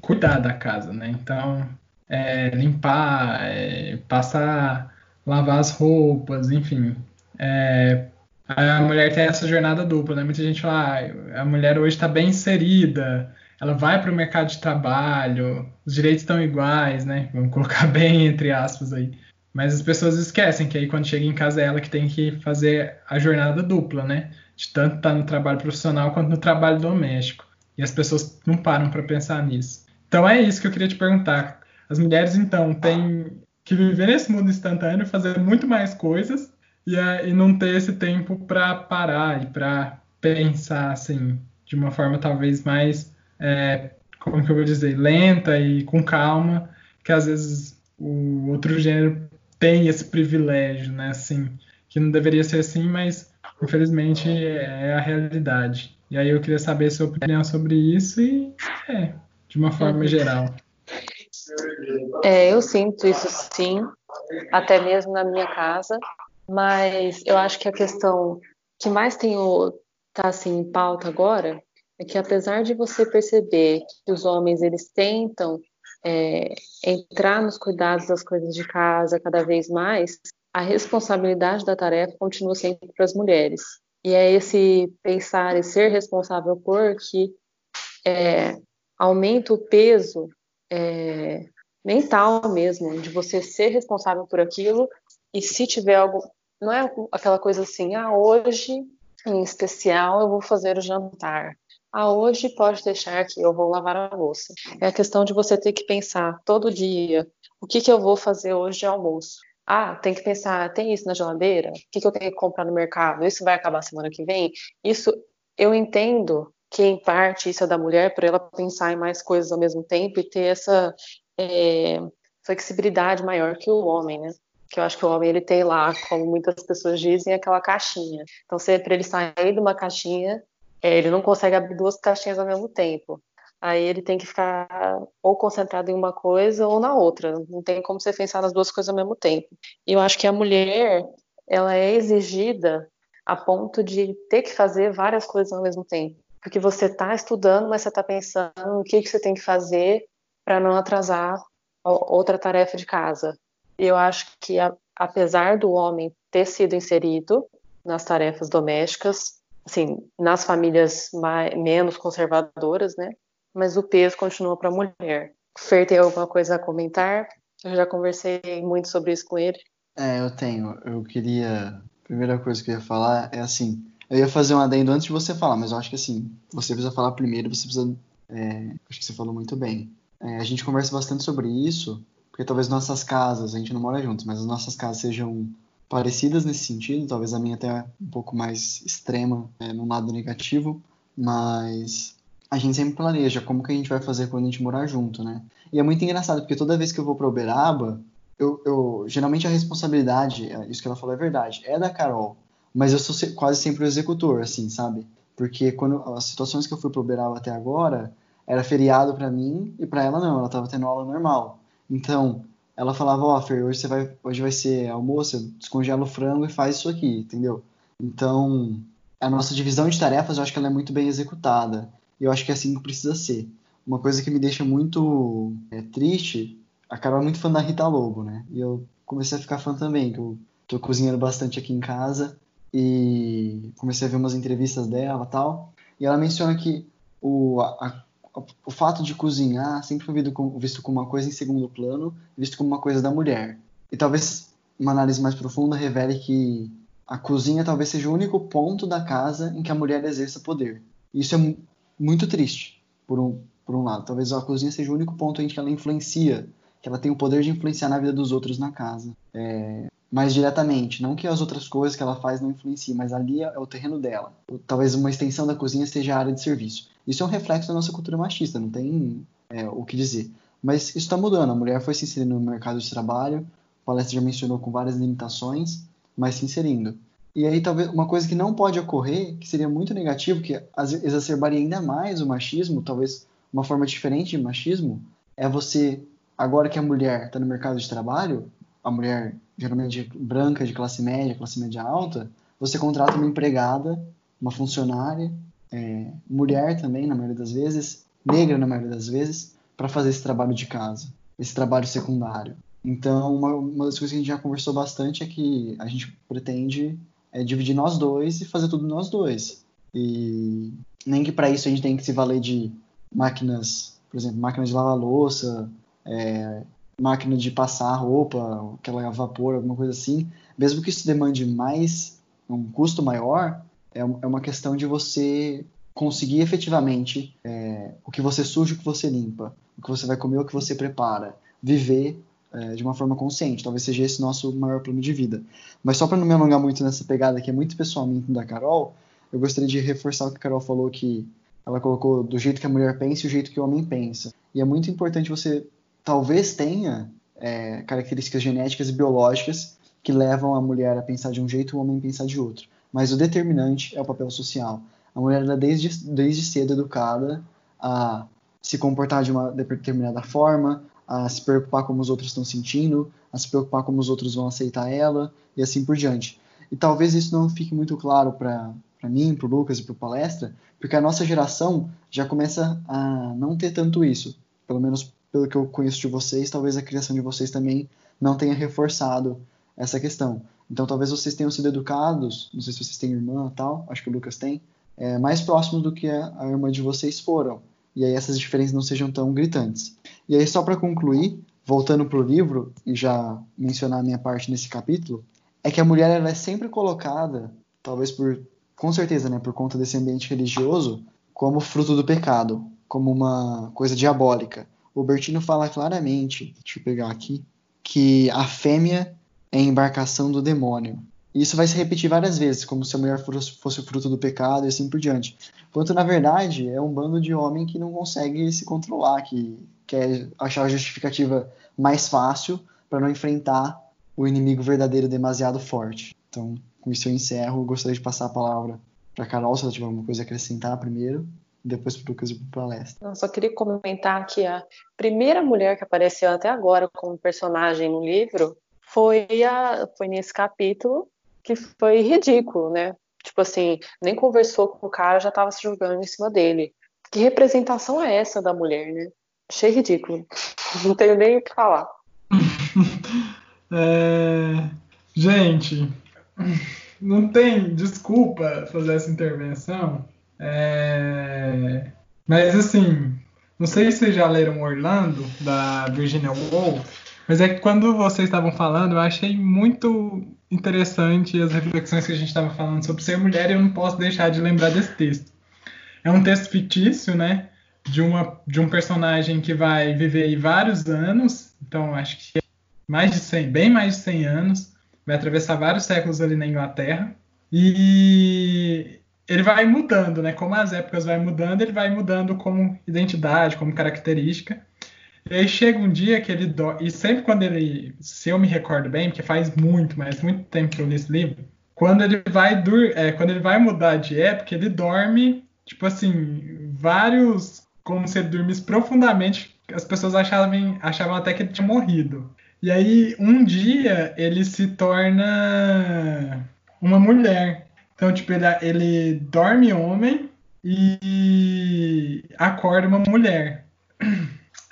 cuidar da casa, né? Então, é, limpar, é, passar, lavar as roupas, enfim. É, a mulher tem essa jornada dupla, né? Muita gente fala, ah, a mulher hoje está bem inserida, ela vai para o mercado de trabalho, os direitos estão iguais, né? Vamos colocar <laughs> bem entre aspas aí. Mas as pessoas esquecem que aí quando chega em casa é ela que tem que fazer a jornada dupla, né? de tanto estar no trabalho profissional quanto no trabalho doméstico. E as pessoas não param para pensar nisso. Então é isso que eu queria te perguntar. As mulheres, então, têm que viver nesse mundo instantâneo, fazer muito mais coisas e, e não ter esse tempo para parar e para pensar, assim, de uma forma talvez mais, é, como que eu vou dizer, lenta e com calma, que às vezes o outro gênero tem esse privilégio, né, assim, que não deveria ser assim, mas infelizmente é a realidade. E aí eu queria saber sua opinião sobre isso e é, de uma forma geral. É, eu sinto isso sim, até mesmo na minha casa, mas eu acho que a questão que mais tem tá assim em pauta agora é que apesar de você perceber que os homens eles tentam é, entrar nos cuidados das coisas de casa cada vez mais, a responsabilidade da tarefa continua sempre para as mulheres. E é esse pensar e ser responsável por que é, aumenta o peso é, mental mesmo, de você ser responsável por aquilo e se tiver algo. Não é aquela coisa assim, ah, hoje em especial eu vou fazer o jantar. Ah, hoje pode deixar que eu vou lavar a louça. É a questão de você ter que pensar todo dia o que, que eu vou fazer hoje de almoço ah, tem que pensar, tem isso na geladeira? O que, que eu tenho que comprar no mercado? Isso vai acabar semana que vem? Isso eu entendo que em parte isso é da mulher para ela pensar em mais coisas ao mesmo tempo e ter essa é, flexibilidade maior que o homem, né? Que eu acho que o homem ele tem lá, como muitas pessoas dizem, aquela caixinha. Então, se é ele sair de uma caixinha, é, ele não consegue abrir duas caixinhas ao mesmo tempo. Aí ele tem que ficar ou concentrado em uma coisa ou na outra. Não tem como você pensar nas duas coisas ao mesmo tempo. E eu acho que a mulher, ela é exigida a ponto de ter que fazer várias coisas ao mesmo tempo. Porque você está estudando, mas você está pensando o que, que você tem que fazer para não atrasar outra tarefa de casa. Eu acho que, a, apesar do homem ter sido inserido nas tarefas domésticas, assim, nas famílias mais, menos conservadoras, né? Mas o peso continua para a mulher. Fer, tem alguma coisa a comentar? Eu já conversei muito sobre isso com ele. É, eu tenho. Eu queria. A primeira coisa que eu ia falar é assim. Eu ia fazer um adendo antes de você falar, mas eu acho que assim, você precisa falar primeiro, você precisa. É, acho que você falou muito bem. É, a gente conversa bastante sobre isso, porque talvez nossas casas, a gente não mora juntos, mas as nossas casas sejam parecidas nesse sentido, talvez a minha até um pouco mais extrema é, no lado negativo, mas a gente sempre planeja como que a gente vai fazer quando a gente morar junto, né? E é muito engraçado, porque toda vez que eu vou para Uberaba, eu, eu, geralmente a responsabilidade, é, isso que ela falou é verdade, é da Carol, mas eu sou quase sempre o executor, assim, sabe? Porque quando as situações que eu fui para Uberaba até agora, era feriado para mim e para ela não, ela tava tendo aula normal. Então, ela falava, ó, oh, Fer, hoje, você vai, hoje vai ser almoço, descongela o frango e faz isso aqui, entendeu? Então, a nossa divisão de tarefas, eu acho que ela é muito bem executada. E eu acho que é assim que precisa ser. Uma coisa que me deixa muito é, triste, a Carol é muito fã da Rita Lobo, né? E eu comecei a ficar fã também, que eu tô cozinhando bastante aqui em casa e comecei a ver umas entrevistas dela tal. E ela menciona que o, a, o fato de cozinhar sempre foi visto como uma coisa em segundo plano, visto como uma coisa da mulher. E talvez uma análise mais profunda revele que a cozinha talvez seja o único ponto da casa em que a mulher exerça poder. E isso é muito triste, por um, por um lado. Talvez a cozinha seja o único ponto em que ela influencia, que ela tem o poder de influenciar na vida dos outros na casa. É, mais diretamente. Não que as outras coisas que ela faz não influenciem, mas ali é o terreno dela. Talvez uma extensão da cozinha seja a área de serviço. Isso é um reflexo da nossa cultura machista, não tem é, o que dizer. Mas isso está mudando. A mulher foi se inserindo no mercado de trabalho, a palestra já mencionou com várias limitações, mas se inserindo. E aí, talvez uma coisa que não pode ocorrer, que seria muito negativo, que exacerbaria ainda mais o machismo, talvez uma forma diferente de machismo, é você, agora que a mulher está no mercado de trabalho, a mulher geralmente branca, de classe média, classe média alta, você contrata uma empregada, uma funcionária, é, mulher também, na maioria das vezes, negra na maioria das vezes, para fazer esse trabalho de casa, esse trabalho secundário. Então, uma, uma, das coisas que a gente já conversou bastante é que a gente pretende é, dividir nós dois e fazer tudo nós dois. E nem que para isso a gente tem que se valer de máquinas, por exemplo, máquina de lavar louça, é, máquina de passar roupa, aquela vapor, alguma coisa assim. Mesmo que isso demande mais, um custo maior, é, é uma questão de você conseguir efetivamente é, o que você suja, o que você limpa, o que você vai comer, o que você prepara, viver é, de uma forma consciente. Talvez seja esse nosso maior plano de vida. Mas só para não me alongar muito nessa pegada que é muito pessoalmente da Carol, eu gostaria de reforçar o que a Carol falou que ela colocou do jeito que a mulher pensa e o jeito que o homem pensa. E é muito importante você talvez tenha é, características genéticas e biológicas que levam a mulher a pensar de um jeito e o homem a pensar de outro mas o determinante é o papel social. A mulher é desde, desde cedo educada a se comportar de uma determinada forma, a se preocupar como os outros estão sentindo, a se preocupar como os outros vão aceitar ela e assim por diante. E talvez isso não fique muito claro para mim, para o Lucas e para o palestra, porque a nossa geração já começa a não ter tanto isso. Pelo menos pelo que eu conheço de vocês, talvez a criação de vocês também não tenha reforçado essa questão. Então talvez vocês tenham sido educados, não sei se vocês têm irmã tal, acho que o Lucas tem, é, mais próximos do que a, a irmã de vocês foram. E aí essas diferenças não sejam tão gritantes. E aí só para concluir, voltando para o livro e já mencionar a minha parte nesse capítulo, é que a mulher ela é sempre colocada, talvez por, com certeza, né, por conta desse ambiente religioso, como fruto do pecado, como uma coisa diabólica. O Bertino fala claramente, deixa eu pegar aqui, que a fêmea é a embarcação do demônio. Isso vai se repetir várias vezes, como se a mulher fosse fruto do pecado e assim por diante. Quanto, na verdade, é um bando de homem que não consegue se controlar, que quer achar a justificativa mais fácil para não enfrentar o inimigo verdadeiro demasiado forte. Então, com isso eu encerro. Gostaria de passar a palavra para Carol, se ela tiver alguma coisa a acrescentar primeiro, depois para o Lucas e para a palestra. Eu só queria comentar que a primeira mulher que apareceu até agora como personagem no livro foi, a, foi nesse capítulo que foi ridículo, né? Tipo assim, nem conversou com o cara, já estava se jogando em cima dele. Que representação é essa da mulher, né? Achei ridículo. <laughs> Não tenho nem o que falar. <laughs> é... Gente, não tem desculpa fazer essa intervenção. É... Mas assim, não sei se vocês já leram Orlando, da Virginia Woolf, mas é que quando vocês estavam falando, eu achei muito interessante as reflexões que a gente estava falando sobre ser mulher e eu não posso deixar de lembrar desse texto. É um texto fictício, né? De, uma, de um personagem que vai viver aí vários anos, então acho que mais de 100, bem mais de 100 anos, vai atravessar vários séculos ali na Inglaterra e ele vai mudando, né? Como as épocas vai mudando, ele vai mudando como identidade, como característica. E aí chega um dia que ele dorme. E sempre quando ele. Se eu me recordo bem, porque faz muito, mas muito tempo que eu li esse livro. Quando ele vai dur é, quando ele vai mudar de época, ele dorme, tipo assim, vários. Como se ele dormisse profundamente. As pessoas achavam, achavam até que ele tinha morrido. E aí, um dia, ele se torna uma mulher. Então, tipo, ele, ele dorme homem e acorda uma mulher.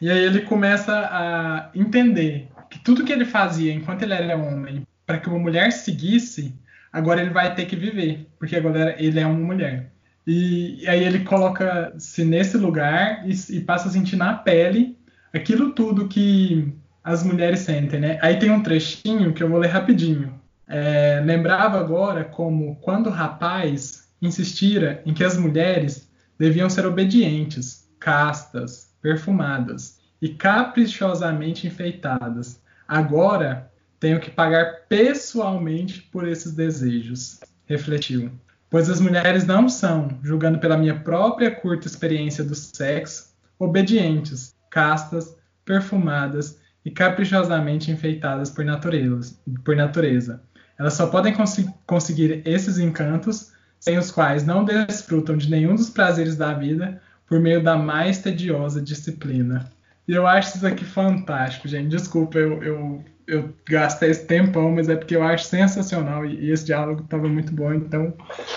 E aí ele começa a entender que tudo que ele fazia enquanto ele era homem, para que uma mulher seguisse, agora ele vai ter que viver, porque agora ele é uma mulher. E, e aí ele coloca-se nesse lugar e, e, passa a sentir na pele aquilo tudo que as mulheres sentem, né? Aí tem um trechinho que eu vou ler rapidinho. É, lembrava agora como quando rapaz insistira em que as mulheres deviam ser obedientes, castas, perfumadas e caprichosamente enfeitadas. Agora tenho que pagar pessoalmente por esses desejos, refletiu. Pois as mulheres não são, julgando pela minha própria curta experiência do sexo, obedientes, castas, perfumadas e caprichosamente enfeitadas por natureza. Por natureza. Elas só podem cons conseguir esses encantos, sem os quais não desfrutam de nenhum dos prazeres da vida, por meio da mais tediosa disciplina. E eu acho isso aqui fantástico, gente. Desculpa, eu, eu, eu gastei esse tempão, mas é porque eu acho sensacional e, e esse diálogo estava muito bom, então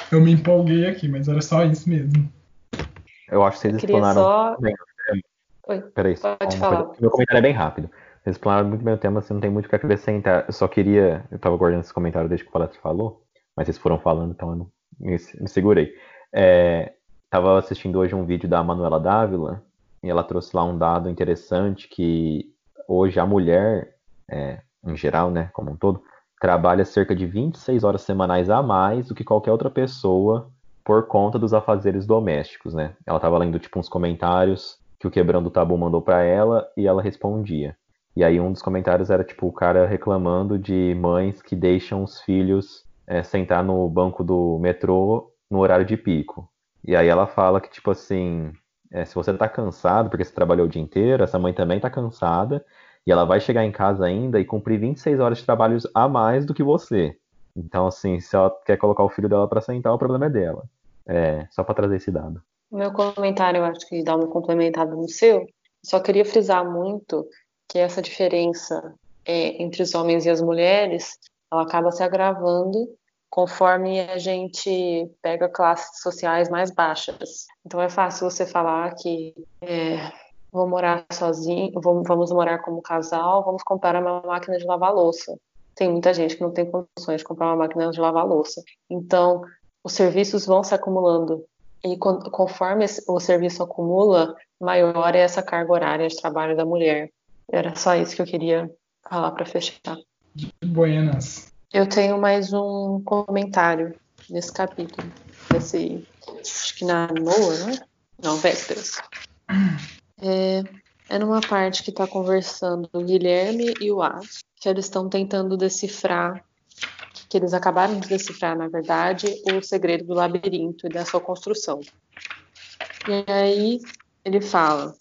eu me empolguei aqui, mas era só isso mesmo. Eu acho que vocês explanaram só... bem. Oi, Peraí, pode falar. Coisa. Meu comentário é bem rápido. Explanaram muito bem o tema, você não tem muito o que acrescentar. Eu só queria. Eu estava guardando esse comentário desde que o Palestra falou, mas vocês foram falando, então eu não me, me segurei. É, Estava assistindo hoje um vídeo da Manuela Dávila e ela trouxe lá um dado interessante que hoje a mulher, é, em geral, né, como um todo, trabalha cerca de 26 horas semanais a mais do que qualquer outra pessoa por conta dos afazeres domésticos, né? Ela estava lendo tipo uns comentários que o Quebrando o Tabu mandou para ela e ela respondia. E aí um dos comentários era tipo o cara reclamando de mães que deixam os filhos é, sentar no banco do metrô no horário de pico. E aí ela fala que, tipo assim, é, se você tá cansado porque você trabalhou o dia inteiro, essa mãe também tá cansada, e ela vai chegar em casa ainda e cumprir 26 horas de trabalho a mais do que você. Então, assim, se ela quer colocar o filho dela para sentar, o problema é dela. É, só para trazer esse dado. Meu comentário, eu acho que dá uma complementada no seu. Só queria frisar muito que essa diferença é, entre os homens e as mulheres, ela acaba se agravando conforme a gente pega classes sociais mais baixas. Então é fácil você falar que é, vou morar sozinho, vamos, vamos morar como casal, vamos comprar uma máquina de lavar louça. Tem muita gente que não tem condições de comprar uma máquina de lavar louça. Então os serviços vão se acumulando e conforme o serviço acumula, maior é essa carga horária de trabalho da mulher. Era só isso que eu queria falar para fechar. De buenas. Eu tenho mais um comentário nesse capítulo. Nesse, acho que na Noa, né? Não, Vésperas. É, é numa parte que está conversando o Guilherme e o As, que eles estão tentando decifrar, que eles acabaram de decifrar, na verdade, o segredo do labirinto e da sua construção. E aí ele fala: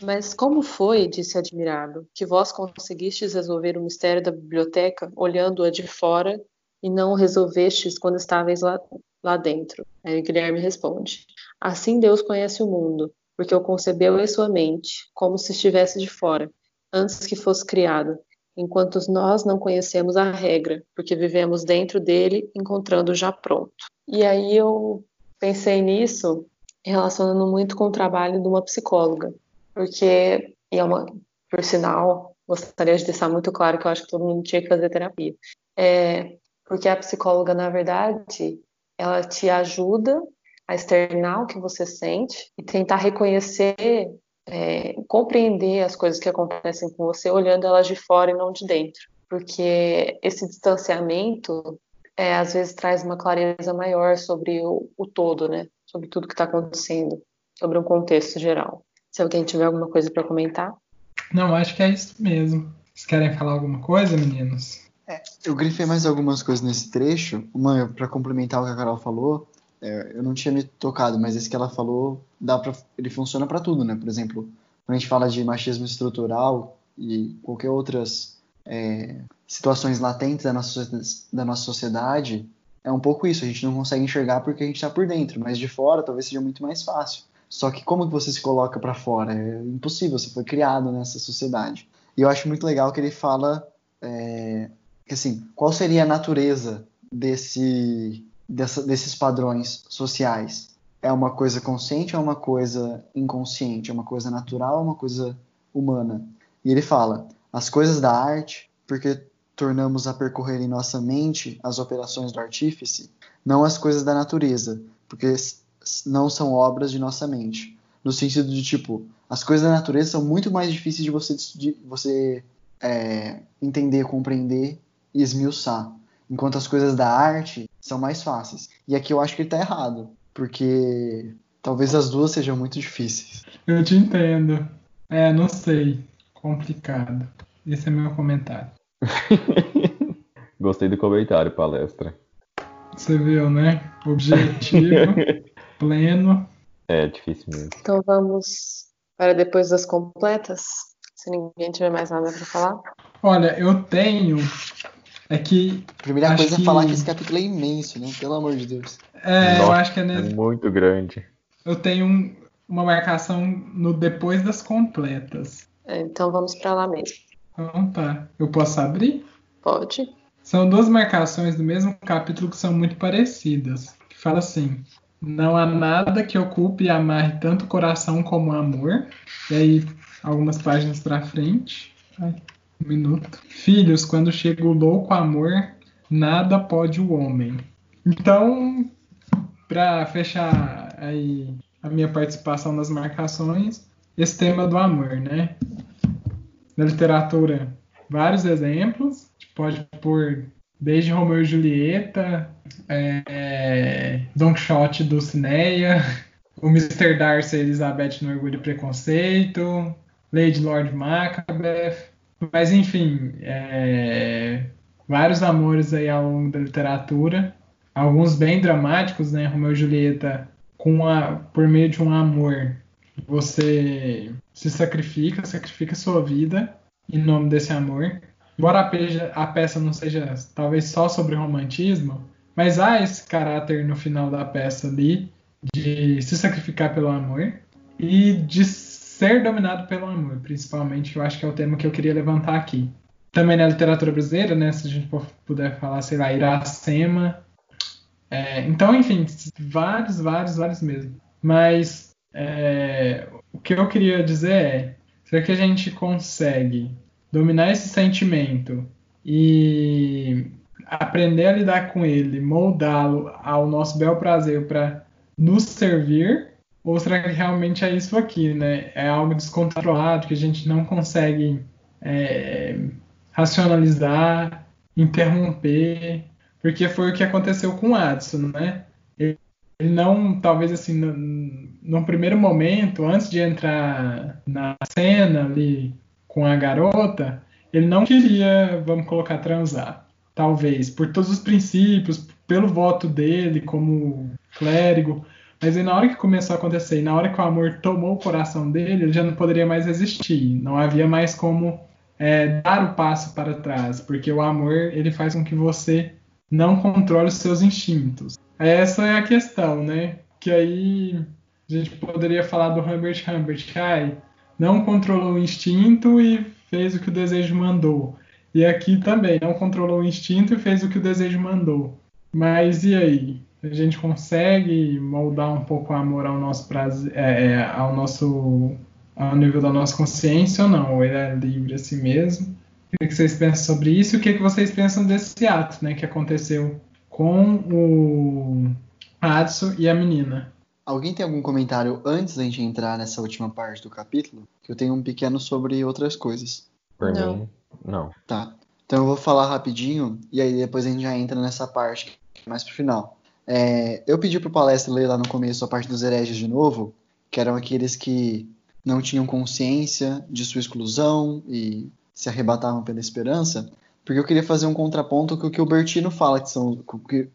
Mas como foi, disse admirado, que vós conseguistes resolver o mistério da biblioteca olhando-a de fora e não o resolvestes quando estáveis lá, lá dentro? Aí Guilherme responde: Assim Deus conhece o mundo, porque o concebeu em sua mente, como se estivesse de fora, antes que fosse criado, enquanto nós não conhecemos a regra, porque vivemos dentro dele, encontrando já pronto. E aí eu pensei nisso relacionando muito com o trabalho de uma psicóloga, porque, e é uma, por sinal, gostaria de deixar muito claro que eu acho que todo mundo tinha que fazer terapia. É, porque a psicóloga, na verdade, ela te ajuda a externar o que você sente e tentar reconhecer, é, compreender as coisas que acontecem com você olhando elas de fora e não de dentro. Porque esse distanciamento é, às vezes traz uma clareza maior sobre o, o todo, né? Sobre tudo que está acontecendo, sobre um contexto geral. Se alguém tiver alguma coisa para comentar. Não, acho que é isso mesmo. Vocês querem falar alguma coisa, meninos? É, eu grifei mais algumas coisas nesse trecho. Uma, para complementar o que a Carol falou, é, eu não tinha me tocado, mas esse que ela falou, dá pra, ele funciona para tudo, né? Por exemplo, quando a gente fala de machismo estrutural e qualquer outras é, situações latentes da nossa, da nossa sociedade, é um pouco isso. A gente não consegue enxergar porque a gente está por dentro, mas de fora talvez seja muito mais fácil. Só que como que você se coloca para fora? É impossível. Você foi criado nessa sociedade. E eu acho muito legal que ele fala é, assim, qual seria a natureza desse dessa, desses padrões sociais? É uma coisa consciente ou é uma coisa inconsciente? É uma coisa natural ou é uma coisa humana? E ele fala: as coisas da arte, porque tornamos a percorrer em nossa mente as operações do artífice, não as coisas da natureza, porque não são obras de nossa mente. No sentido de tipo, as coisas da natureza são muito mais difíceis de você, de você é, entender, compreender e esmiuçar. Enquanto as coisas da arte são mais fáceis. E aqui eu acho que ele tá errado, porque talvez as duas sejam muito difíceis. Eu te entendo. É, não sei. Complicado. Esse é meu comentário. <laughs> Gostei do comentário, palestra. Você viu, né? Objetivo, <laughs> pleno. É, difícil mesmo. Então vamos para depois das completas, se ninguém tiver mais nada para falar. Olha, eu tenho é que. A primeira coisa que... é falar que esse capítulo é imenso, né? Pelo amor de Deus. É, eu Nossa, acho que é nesse. É muito grande. Eu tenho um- uma marcação no depois das completas. É, Então vamos para lá mesmo. Então tá. Eu posso abrir? Pode? São duas marcações do mesmo capítulo que são muito parecidas. Que fala assim: Não há nada que ocupe e amarre tanto coração como amor. E aí, algumas páginas pra frente. Ai, um minuto. Filhos, quando chega o louco amor, nada pode o homem. Então, pra fechar aí a minha participação nas marcações, esse tema do amor, né? Na literatura, vários exemplos. Pode pôr desde Romeu e Julieta, é, Don Quixote, Dulcinea, o Mr. Darcy e Elizabeth no Orgulho e Preconceito, Lady Lord Macbeth. Mas, enfim, é, vários amores aí ao longo da literatura. Alguns bem dramáticos, né? Romeu e Julieta, com a, por meio de um amor, você se sacrifica, sacrifica sua vida em nome desse amor. Embora a peça, a peça não seja talvez só sobre romantismo, mas há esse caráter no final da peça ali de se sacrificar pelo amor e de ser dominado pelo amor, principalmente, eu acho que é o tema que eu queria levantar aqui. Também na literatura brasileira, né, se a gente puder falar, sei lá, Iracema. É, então, enfim, vários, vários, vários mesmo. Mas é, o que eu queria dizer é, será que a gente consegue dominar esse sentimento e aprender a lidar com ele, moldá-lo ao nosso bel prazer para nos servir? Ou será que realmente é isso aqui, né? É algo descontrolado que a gente não consegue é, racionalizar, interromper, porque foi o que aconteceu com o Adson, né? Ele não, talvez assim, no, num primeiro momento, antes de entrar na cena ali com a garota, ele não queria, vamos colocar, transar. Talvez, por todos os princípios, pelo voto dele como clérigo. Mas aí na hora que começou a acontecer, e na hora que o amor tomou o coração dele, ele já não poderia mais existir. Não havia mais como é, dar o passo para trás, porque o amor ele faz com que você não controle os seus instintos. Essa é a questão, né? Que aí a gente poderia falar do Humbert Humbert, ai, não controlou o instinto e fez o que o desejo mandou. E aqui também, não controlou o instinto e fez o que o desejo mandou. Mas e aí? A gente consegue moldar um pouco o amor ao nosso prazer, é, é, ao nosso ao nível da nossa consciência ou não? Ou ele é livre assim mesmo? O que vocês pensam sobre isso? O que vocês pensam desse ato, né, que aconteceu com o Adson e a menina? Alguém tem algum comentário antes da gente entrar nessa última parte do capítulo? Que eu tenho um pequeno sobre outras coisas. Por Não. mim, não. Tá. Então eu vou falar rapidinho e aí depois a gente já entra nessa parte mais pro final. É, eu pedi pro palestra ler lá no começo a parte dos hereges de novo, que eram aqueles que não tinham consciência de sua exclusão e se arrebatavam pela esperança, porque eu queria fazer um contraponto com o que o Bertino fala, que são com que,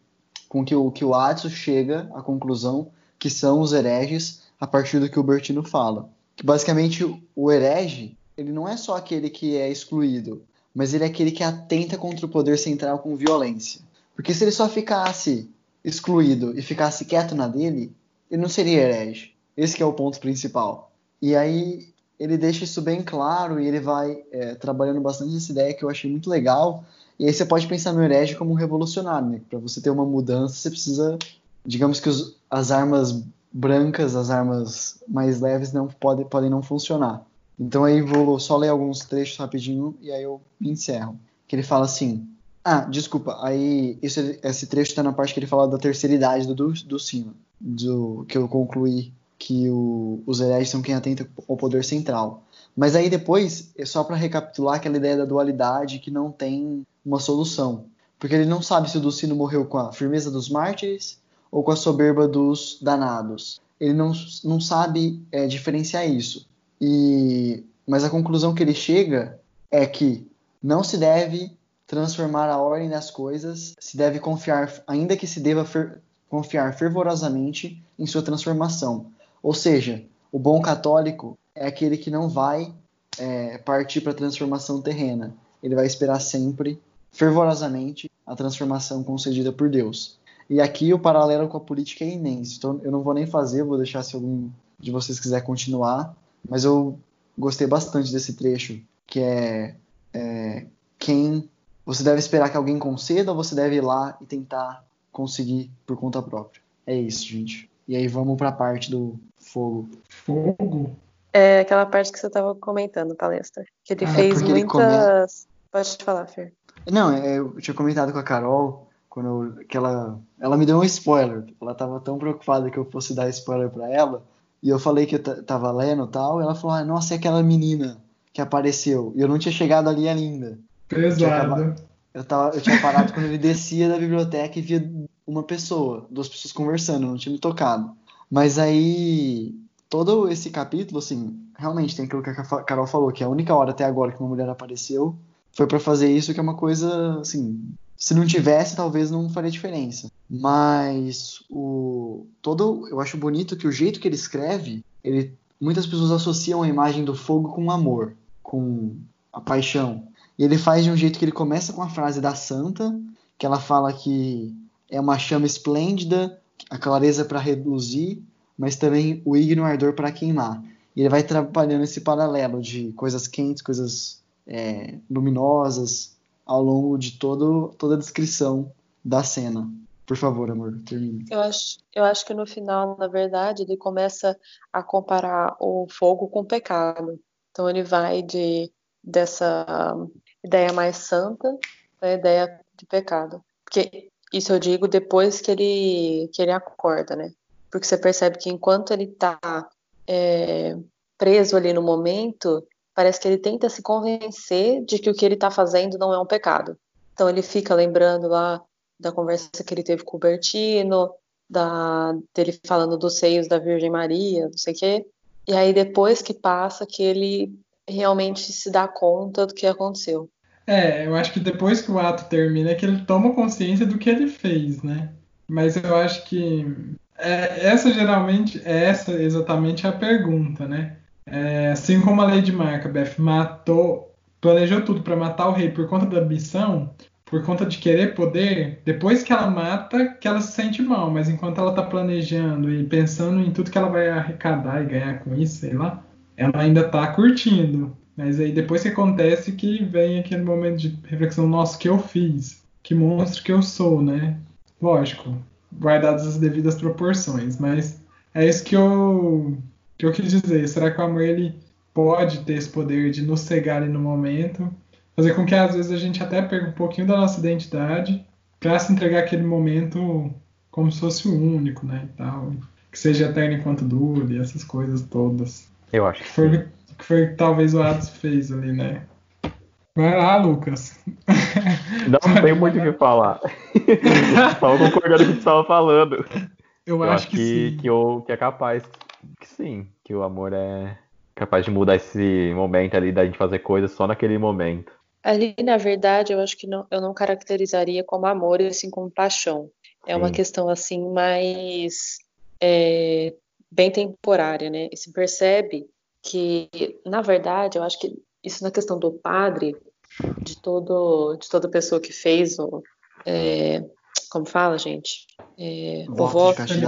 com que o que o Adso chega à conclusão que são os hereges a partir do que o Bertino fala. Que basicamente o herege, ele não é só aquele que é excluído, mas ele é aquele que atenta contra o poder central com violência. Porque se ele só ficasse excluído e ficasse quieto na dele, ele não seria herege. Esse é o ponto principal. E aí ele deixa isso bem claro e ele vai é, trabalhando bastante essa ideia que eu achei muito legal. E aí você pode pensar no herege como um revolucionário, né? Para você ter uma mudança, você precisa, digamos que os, as armas brancas, as armas mais leves não podem, podem não funcionar. Então aí vou só ler alguns trechos rapidinho e aí eu encerro. Que ele fala assim: Ah, desculpa, aí isso, esse trecho está na parte que ele fala da terceira idade do, do, do sino, do que eu concluí que o, os hereges são quem atenta ao poder central. Mas aí depois, é só para recapitular aquela ideia da dualidade que não tem uma solução. Porque ele não sabe se o Dulcino morreu com a firmeza dos mártires ou com a soberba dos danados. Ele não, não sabe é, diferenciar isso. E, mas a conclusão que ele chega é que não se deve transformar a ordem das coisas, se deve confiar, ainda que se deva fer, confiar fervorosamente em sua transformação. Ou seja, o bom católico é aquele que não vai é, partir para a transformação terrena. Ele vai esperar sempre, fervorosamente, a transformação concedida por Deus. E aqui o paralelo com a política é imenso. Então eu não vou nem fazer, vou deixar se algum de vocês quiser continuar. Mas eu gostei bastante desse trecho, que é, é quem você deve esperar que alguém conceda ou você deve ir lá e tentar conseguir por conta própria. É isso, gente. E aí vamos para a parte do fogo. Fogo? É aquela parte que você estava comentando, palestra. Que ele Ah, fez porque ele muitas. Pode falar, Fer. Não, é, eu tinha comentado com a Carol quando eu- que ela, ela me deu um spoiler. Ela tava tão preocupada que eu fosse dar spoiler para ela. E eu falei que eu tava lendo e tal. E ela falou: ah, Nossa, é aquela menina que apareceu. E eu não tinha chegado ali ainda. Pesado. Eu, tava, eu tinha parado quando ele descia da biblioteca e via uma pessoa, duas pessoas conversando, eu não tinha me tocado. Mas aí, todo esse capítulo, assim, realmente tem aquilo que a Ca- Carol falou, que a única hora até agora que uma mulher apareceu foi pra fazer isso, que é uma coisa, assim, se não tivesse, talvez não faria diferença. Mas o todo, eu acho bonito que o jeito que ele escreve, ele muitas pessoas associam a imagem do fogo com o amor, com a paixão. E ele faz de um jeito que ele começa com a frase da santa, que ela fala que é uma chama esplêndida, a clareza para reduzir, mas também o ígneo ardor para queimar. E ele vai trabalhando esse paralelo de coisas quentes, coisas é, luminosas, ao longo de todo, toda a descrição da cena. Por favor, amor, termine. Eu acho, eu acho que no final, na verdade, ele começa a comparar o fogo com o pecado. Então ele vai de dessa ideia mais santa para a ideia de pecado. Porque isso eu digo depois que ele que ele acorda, né? Porque você percebe que enquanto ele está preso ali no momento, parece que ele tenta se convencer de que o que ele está fazendo não é um pecado. Então ele fica lembrando lá da conversa que ele teve com o Bertino, da, dele falando dos seios da Virgem Maria, não sei o quê. E aí depois que passa que ele realmente se dá conta do que aconteceu. É, eu acho que depois que o ato termina é que ele toma consciência do que ele fez, né? Mas eu acho que é, essa geralmente, é essa exatamente a pergunta, né? É, assim como a Lady Macbeth matou, planejou tudo para matar o rei por conta da ambição, por conta de querer poder, depois que ela mata, que ela se sente mal, mas enquanto ela tá planejando e pensando em tudo que ela vai arrecadar e ganhar com isso, sei lá, ela ainda tá curtindo. Mas aí depois que acontece que vem aquele momento de reflexão, nossa, que eu fiz? Que monstro que eu sou, né? Lógico, guardadas as devidas proporções, mas é isso que eu, que eu quis dizer. Será que o amor ele pode ter esse poder de nos cegar ali no momento, fazer com que às vezes a gente até perca um pouquinho da nossa identidade para se entregar aquele momento como se fosse o único, né, e tal, que seja eterno enquanto dure, essas coisas todas. Eu acho que foi, que foi talvez o Atos fez ali, né? Vai lá, Lucas. Não, <laughs> não tem muito o que falar. <laughs> Estava concordando com o que você estava falando. Eu, eu acho, acho, que, que, que, eu, que é capaz que sim, que o amor é capaz de mudar esse momento ali da gente fazer coisas só naquele momento. Ali, na verdade, eu acho que não, eu não caracterizaria como amor, e assim como paixão. É uma questão assim mais é, bem temporária, né? E se percebe que, na verdade, eu acho que isso na questão do padre, de todo, de toda pessoa que fez o, é, como fala, gente, é, o voto de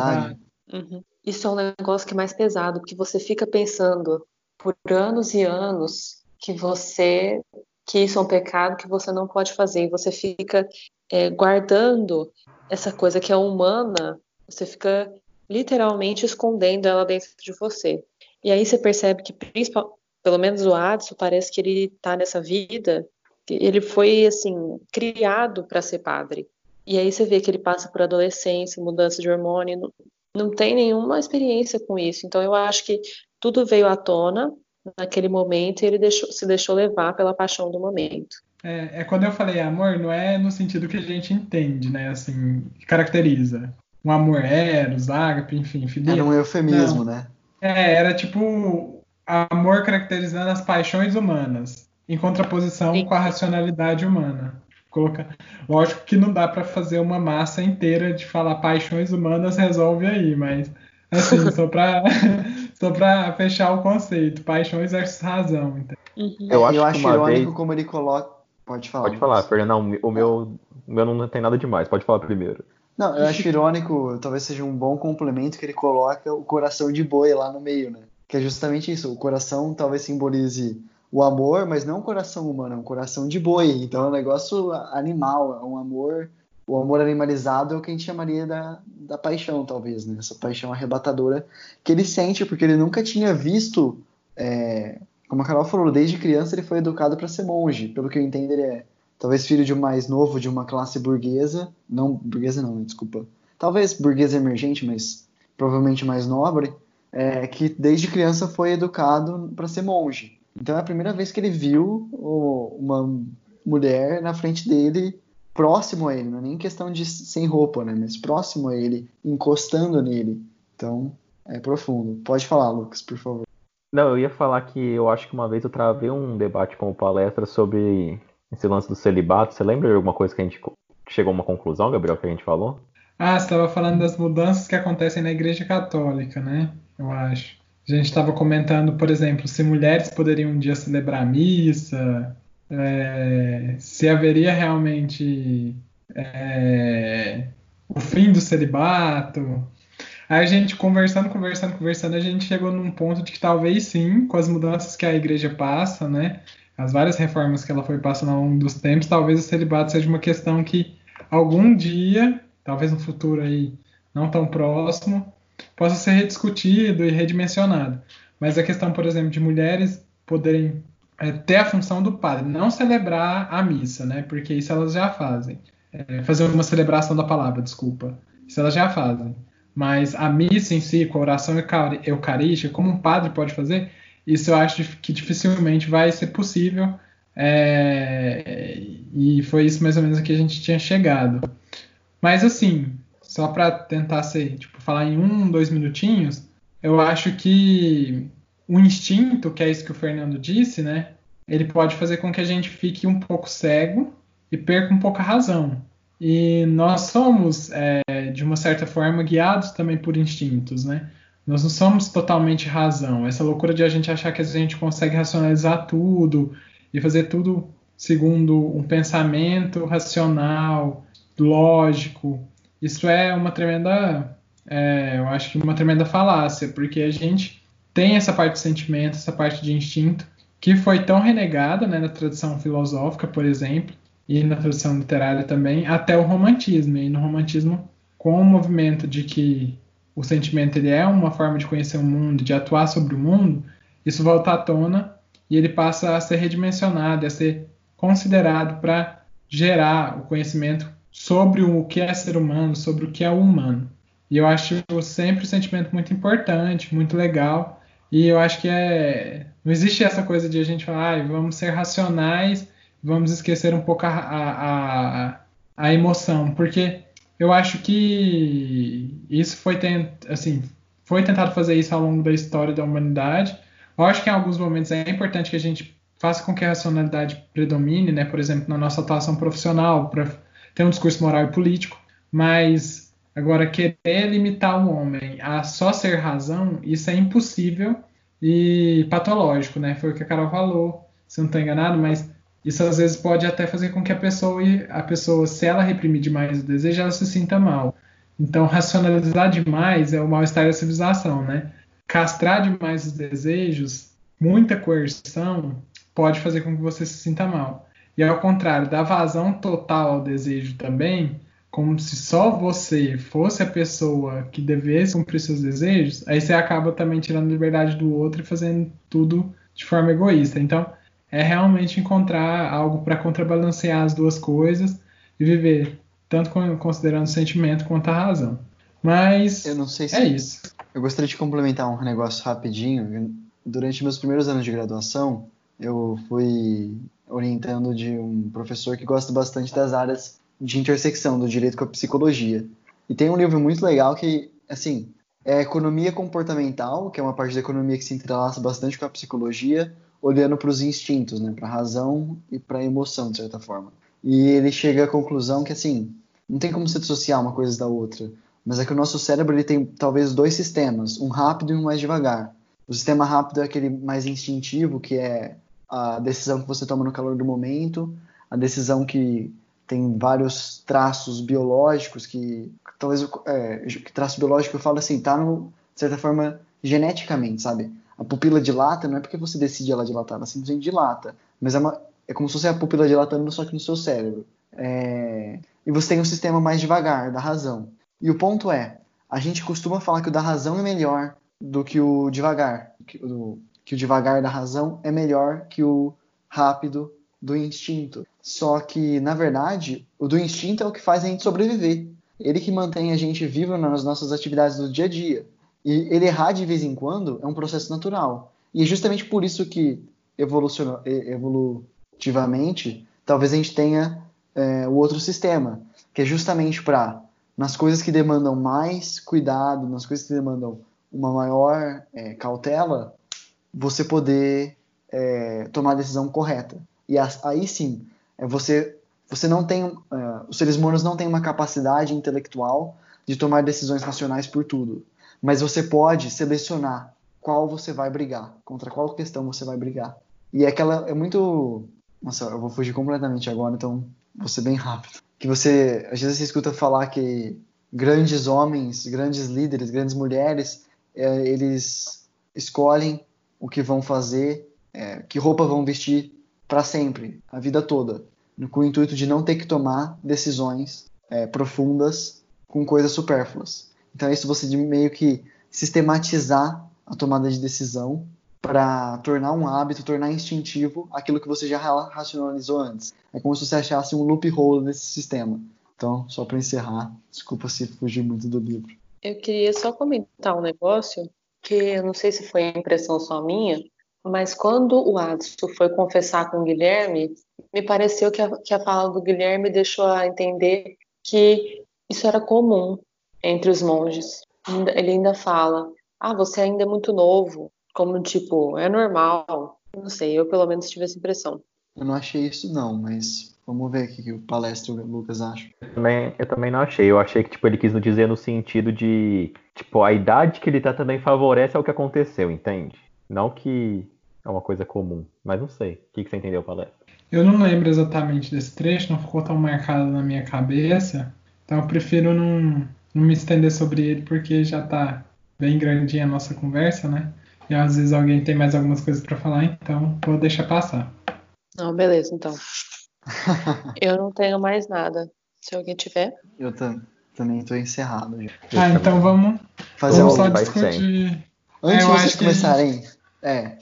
Uhum. Isso é um negócio que é mais pesado, porque você fica pensando por anos e anos que você que isso é um pecado que você não pode fazer e você fica é, guardando essa coisa que é humana, você fica literalmente escondendo ela dentro de você. E aí você percebe que, principal, pelo menos o Adson, parece que ele está nessa vida, ele foi assim criado para ser padre. E aí você vê que ele passa por adolescência, mudança de hormônio, não, tem nenhuma experiência com isso. Então eu acho que tudo veio à tona naquele momento e ele deixou, se deixou levar pela paixão do momento. É, é, quando eu falei amor, não é no sentido que a gente entende, né? Assim, caracteriza. Um amor eros, ágape, enfim, filia. Era um eufemismo, não. né? É, era tipo amor caracterizando as paixões humanas, em contraposição Sim. com a racionalidade humana. Colocar... Lógico que não dá para fazer uma massa inteira de falar paixões humanas resolve aí, mas assim, só para só para fechar o conceito, paixões versus razão. Então. Uhum. Eu acho, eu acho irônico vez... como ele coloca. Pode falar. Pode falar, Fernando. Não, o meu, o meu não tem nada demais. Pode falar primeiro. Não, eu acho irônico, talvez seja um bom complemento que ele coloca o coração de boi lá no meio, né? Que é justamente isso. O coração talvez simbolize o amor, mas não o coração humano, é um coração de boi. Então é um negócio animal, é um amor. O amor animalizado é o que a gente chamaria da, da paixão, talvez, né? Essa paixão arrebatadora que ele sente, porque ele nunca tinha visto. É, como a Carol falou, desde criança ele foi educado para ser monge. Pelo que eu entendo, ele é talvez filho de um mais novo de uma classe burguesa, não burguesa não, desculpa, talvez burguesa emergente, mas provavelmente mais nobre, é, que desde criança foi educado para ser monge. Então é a primeira vez que ele viu uma mulher na frente dele, próximo a ele, não é nem questão de sem roupa, né, mas próximo a ele, encostando nele. Então é profundo. Pode falar, Lucas, por favor. Não, eu ia falar que eu acho que uma vez eu travei um debate com palestra sobre esse lance do celibato. Você lembra de alguma coisa que a gente chegou a uma conclusão, Gabriel, que a gente falou? Ah, você estava falando das mudanças que acontecem na Igreja Católica, né? Eu acho. A gente estava comentando, por exemplo, se mulheres poderiam um dia celebrar a missa, é, se haveria realmente é, o fim do celibato. Aí a gente conversando, conversando, conversando, a gente chegou num ponto de que talvez sim, com as mudanças que a igreja passa, né? as várias reformas que ela foi passando ao longo dos tempos, talvez o celibato seja uma questão que algum dia, talvez no futuro aí não tão próximo, possa ser rediscutido e redimensionado. Mas a questão, por exemplo, de mulheres poderem é, ter a função do padre, não celebrar a missa, né? Porque isso elas já fazem. É, fazer uma celebração da palavra, desculpa. Isso elas já fazem. Mas a missa em si, com a oração eucarística, como um padre pode fazer, isso eu acho que dificilmente vai ser possível. É, e foi isso mais ou menos que a gente tinha chegado. Mas assim, só para tentar ser, tipo, falar em um, dois minutinhos, eu acho que o instinto, que é isso que o Fernando disse, né? Ele pode fazer com que a gente fique um pouco cego e perca um pouco a razão. E nós somos, é, de uma certa forma, guiados também por instintos, né? Nós não somos totalmente razão. Essa loucura de a gente achar que a gente consegue racionalizar tudo e fazer tudo segundo um pensamento racional, lógico. Isso é uma tremenda, é, eu acho que uma tremenda falácia, porque a gente tem essa parte de sentimento, essa parte de instinto, que foi tão renegada né, na tradição filosófica, por exemplo, e na tradição literária também, até o romantismo. E no romantismo, com o movimento de que o sentimento ele é uma forma de conhecer o mundo, de atuar sobre o mundo, isso volta à tona e ele passa a ser redimensionado, a ser considerado para gerar o conhecimento sobre o que é ser humano, sobre o que é o humano. E eu acho sempre o sentimento muito importante, muito legal. E eu acho que é. Não existe essa coisa de a gente falar, ah, vamos ser racionais, vamos esquecer um pouco a, a, a, a emoção, porque eu acho que isso foi, tent, assim, foi tentado fazer isso ao longo da história da humanidade. Eu acho que em alguns momentos é importante que a gente faça com que a racionalidade predomine, né? Por exemplo, na nossa atuação profissional, para ter um discurso moral e político, mas agora querer limitar o homem a só ser razão, isso é impossível e patológico, né? Foi o que a Carol falou, se não estou enganado, mas isso às vezes pode até fazer com que a pessoa, a pessoa, se ela reprimir demais o desejo, ela se sinta mal. Então, racionalizar demais é o mal-estar da civilização, né? Castrar demais os desejos, muita coerção, pode fazer com que você se sinta mal. E ao contrário, dar vazão total ao desejo também, como se só você fosse a pessoa que devesse cumprir seus desejos, aí você acaba também tirando liberdade do outro e fazendo tudo de forma egoísta. Então, é realmente encontrar algo para contrabalancear as duas coisas e viver tanto considerando o sentimento quanto a razão. Mas eu não sei se é isso. Eu gostaria de complementar um negócio rapidinho. Durante meus primeiros anos de graduação, eu fui orientando de um professor que gosta bastante das áreas de intersecção do direito com a psicologia. E tem um livro muito legal que, assim, é Economia Comportamental, que é uma parte da economia que se entrelaça bastante com a psicologia, olhando para os instintos, né, para a razão e para a emoção, de certa forma. E ele chega à conclusão que, assim, não tem como se dissociar uma coisa da outra, mas é que o nosso cérebro ele tem talvez dois sistemas, um rápido e um mais devagar. O sistema rápido é aquele mais instintivo, que é a decisão que você toma no calor do momento, a decisão que tem vários traços biológicos que talvez é, que traço biológico eu falo assim tá no, de certa forma geneticamente sabe? A pupila dilata não é porque você decide ela dilatar ela simplesmente dilata mas é, uma, é como se fosse a pupila dilatando só que no seu cérebro. É, e você tem um sistema mais devagar da razão. E o ponto é a gente costuma falar que o da razão é melhor do que o devagar que o, que o devagar da razão é melhor que o rápido do instinto. Só que, na verdade, o do instinto é o que faz a gente sobreviver. Ele que mantém a gente vivo nas nossas atividades do dia a dia. E ele errar de vez em quando é um processo natural. E é justamente por isso que evolutivamente, talvez a gente tenha é, o outro sistema, que é justamente para, nas coisas que demandam mais cuidado, nas coisas que demandam uma maior é, cautela, você poder é, tomar a decisão correta. E aí sim, é você, você não tem, uh, os seres humanos não têm uma capacidade intelectual de tomar decisões racionais por tudo, mas você pode selecionar qual você vai brigar, contra qual questão você vai brigar. E é aquela é muito, nossa, eu vou fugir completamente agora, então vou ser bem rápido. Que você, às vezes você escuta falar que grandes homens, grandes líderes, grandes mulheres, é, eles escolhem o que vão fazer, é, que roupa vão vestir para sempre, a vida toda, com o intuito de não ter que tomar decisões é, profundas com coisas supérfluas. Então é isso você de meio que sistematizar a tomada de decisão para tornar um hábito, tornar instintivo aquilo que você já racionalizou antes. É como se você achasse um loophole nesse sistema. Então, só para encerrar, desculpa se fugir muito do livro. Eu queria só comentar um negócio que eu não sei se foi impressão só minha, mas quando o Adson foi confessar com o Guilherme, me pareceu que a, que a fala do Guilherme deixou a entender que isso era comum entre os monges. Ele ainda fala: Ah, você ainda é muito novo, Como, tipo, é normal. Não sei, eu pelo menos tive essa impressão. Eu não achei isso não, mas vamos ver o que, que o palestra o Lucas acha. Eu também, eu também não achei. Eu achei que tipo, ele quis dizer no sentido de. Tipo, a idade que ele tá também favorece ao que aconteceu, entende? Não que é uma coisa comum. Mas não sei. O que, que você entendeu, palestra? Eu não lembro exatamente desse trecho, não ficou tão marcado na minha cabeça. Então eu prefiro não, não me estender sobre ele, porque já tá bem grandinha a nossa conversa, né? E às vezes alguém tem mais algumas coisas para falar, então vou deixar passar. Não, beleza, então. <laughs> eu não tenho mais nada. Se alguém tiver. Eu também estou encerrado já. Ah, então vamos fazer vamos só discutir. Antes É, de eu vocês começarem. É.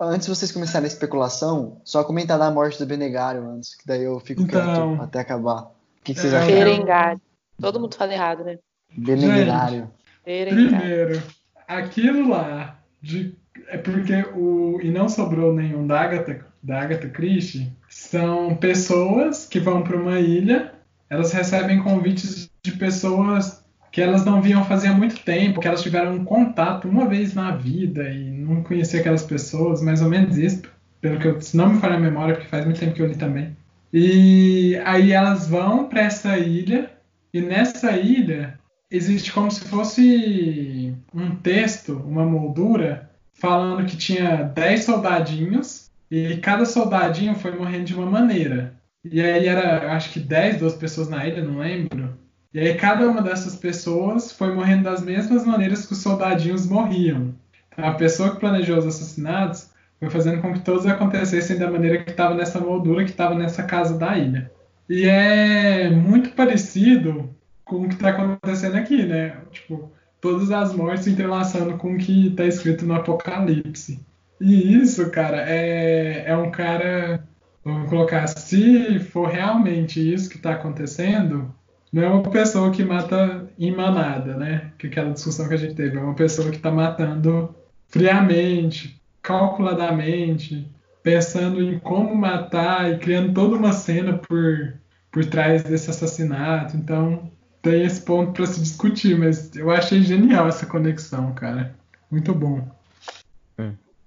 Antes de vocês começarem a especulação, só comentar da morte do Benegário antes, que daí eu fico Então. quieto até acabar. O que, que vocês É, acharam? Berengário. Todo mundo fala errado, né? Benegário. Primeiro, aquilo lá de é porque o e não sobrou nenhum da Agatha, da Agatha Christie são pessoas que vão para uma ilha, elas recebem convites de pessoas que elas não viam fazia muito tempo, que elas tiveram um contato uma vez na vida e não conhecia aquelas pessoas, mais ou menos isso, pelo que eu, se não me falha a memória, porque faz muito tempo que eu li também. E aí elas vão para essa ilha e nessa ilha existe como se fosse um texto, uma moldura, falando que tinha 10 soldadinhos e cada soldadinho foi morrendo de uma maneira. E aí era, acho que 10, 12 pessoas na ilha, não lembro. E aí cada uma dessas pessoas foi morrendo das mesmas maneiras que os soldadinhos morriam. Então a pessoa que planejou os assassinatos foi fazendo com que todos acontecessem da maneira que estava nessa moldura, que estava nessa casa da ilha. E é muito parecido com o que está acontecendo aqui, né? Tipo, todas as mortes entrelaçando com o que está escrito no Apocalipse. E isso, cara, é, é um cara. Vamos colocar, se for realmente isso que está acontecendo, não é uma pessoa que mata em manada, né? Que aquela discussão que a gente teve, é uma pessoa que está matando friamente, calculadamente, pensando em como matar e criando toda uma cena por, por trás desse assassinato. Então, tem esse ponto para se discutir, mas eu achei genial essa conexão, cara. Muito bom.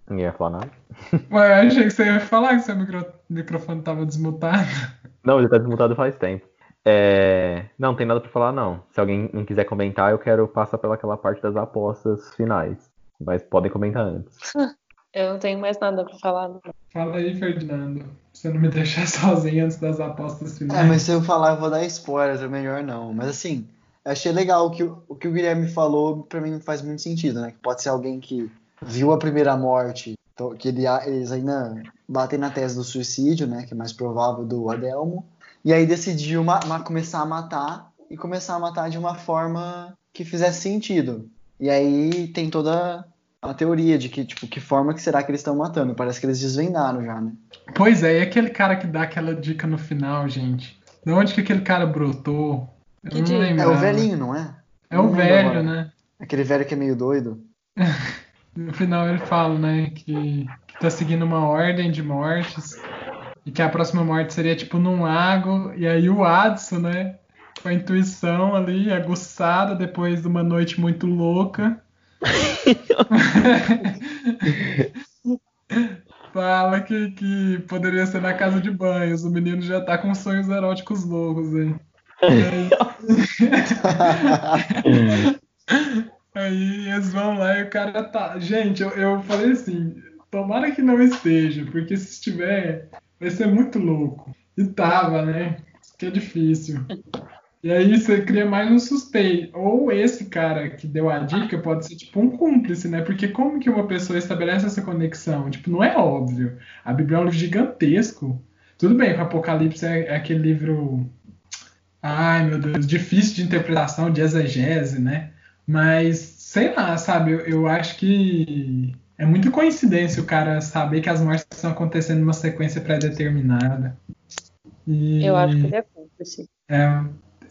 Ninguém ia falar nada. Ué, eu achei que você ia falar que seu micro- microfone estava desmutado. <laughs> Não, ele tá desmutado faz tempo. É... Não, não tem nada pra falar, não. Se alguém não quiser comentar, eu quero passar pelaquela parte das apostas finais. Mas podem comentar antes. <laughs> Eu não tenho mais nada pra falar. não. Fala aí, Ferdinando. Você não me deixar <laughs> sozinho antes das apostas finais. É, mas se eu falar, eu vou dar spoilers, é melhor não. Mas assim, eu achei legal o que o, o que o Guilherme falou, pra mim faz muito sentido, né? Que pode ser alguém que viu a primeira morte, to- que ele- eles ainda batem na tese do suicídio, né? Que é mais provável do Adelmo. E aí decidiu ma- ma- começar a matar e começar a matar de uma forma que fizesse sentido. E aí tem toda a teoria de que, tipo, que forma que será que eles estão matando? Parece que eles desvendaram já, né? Pois é, e aquele cara que dá aquela dica no final, gente? De onde que aquele cara brotou? Eu Que não lembro. É o velhinho, não é? É o velho, agora. né? Aquele velho que é meio doido. <laughs> No final ele fala, né, que, que tá seguindo uma ordem de mortes e que a próxima morte seria tipo num lago, e aí o Adson, né, com a intuição ali aguçada depois de uma noite muito louca, <laughs> fala que, que poderia ser na casa de banhos. O menino já tá com sonhos eróticos loucos aí. <laughs> <laughs> Aí eles vão lá e o cara tá. Gente, eu, eu falei assim: tomara que não esteja, porque se estiver, vai ser muito louco. E tava, né? Que é difícil. E aí você cria mais um suspeito. Ou esse cara que deu a dica pode ser tipo um cúmplice, né? Porque como que uma pessoa estabelece essa conexão? Tipo, não é óbvio. A Bíblia é um livro gigantesco. Tudo bem, o Apocalipse é, é aquele livro. Ai, meu Deus, difícil de interpretação, de exegese, né? Mas, sei lá, sabe? Eu, eu acho que é muita coincidência o cara saber que as mortes estão acontecendo numa sequência pré-determinada. E Eu acho que ele é cúmplice. é,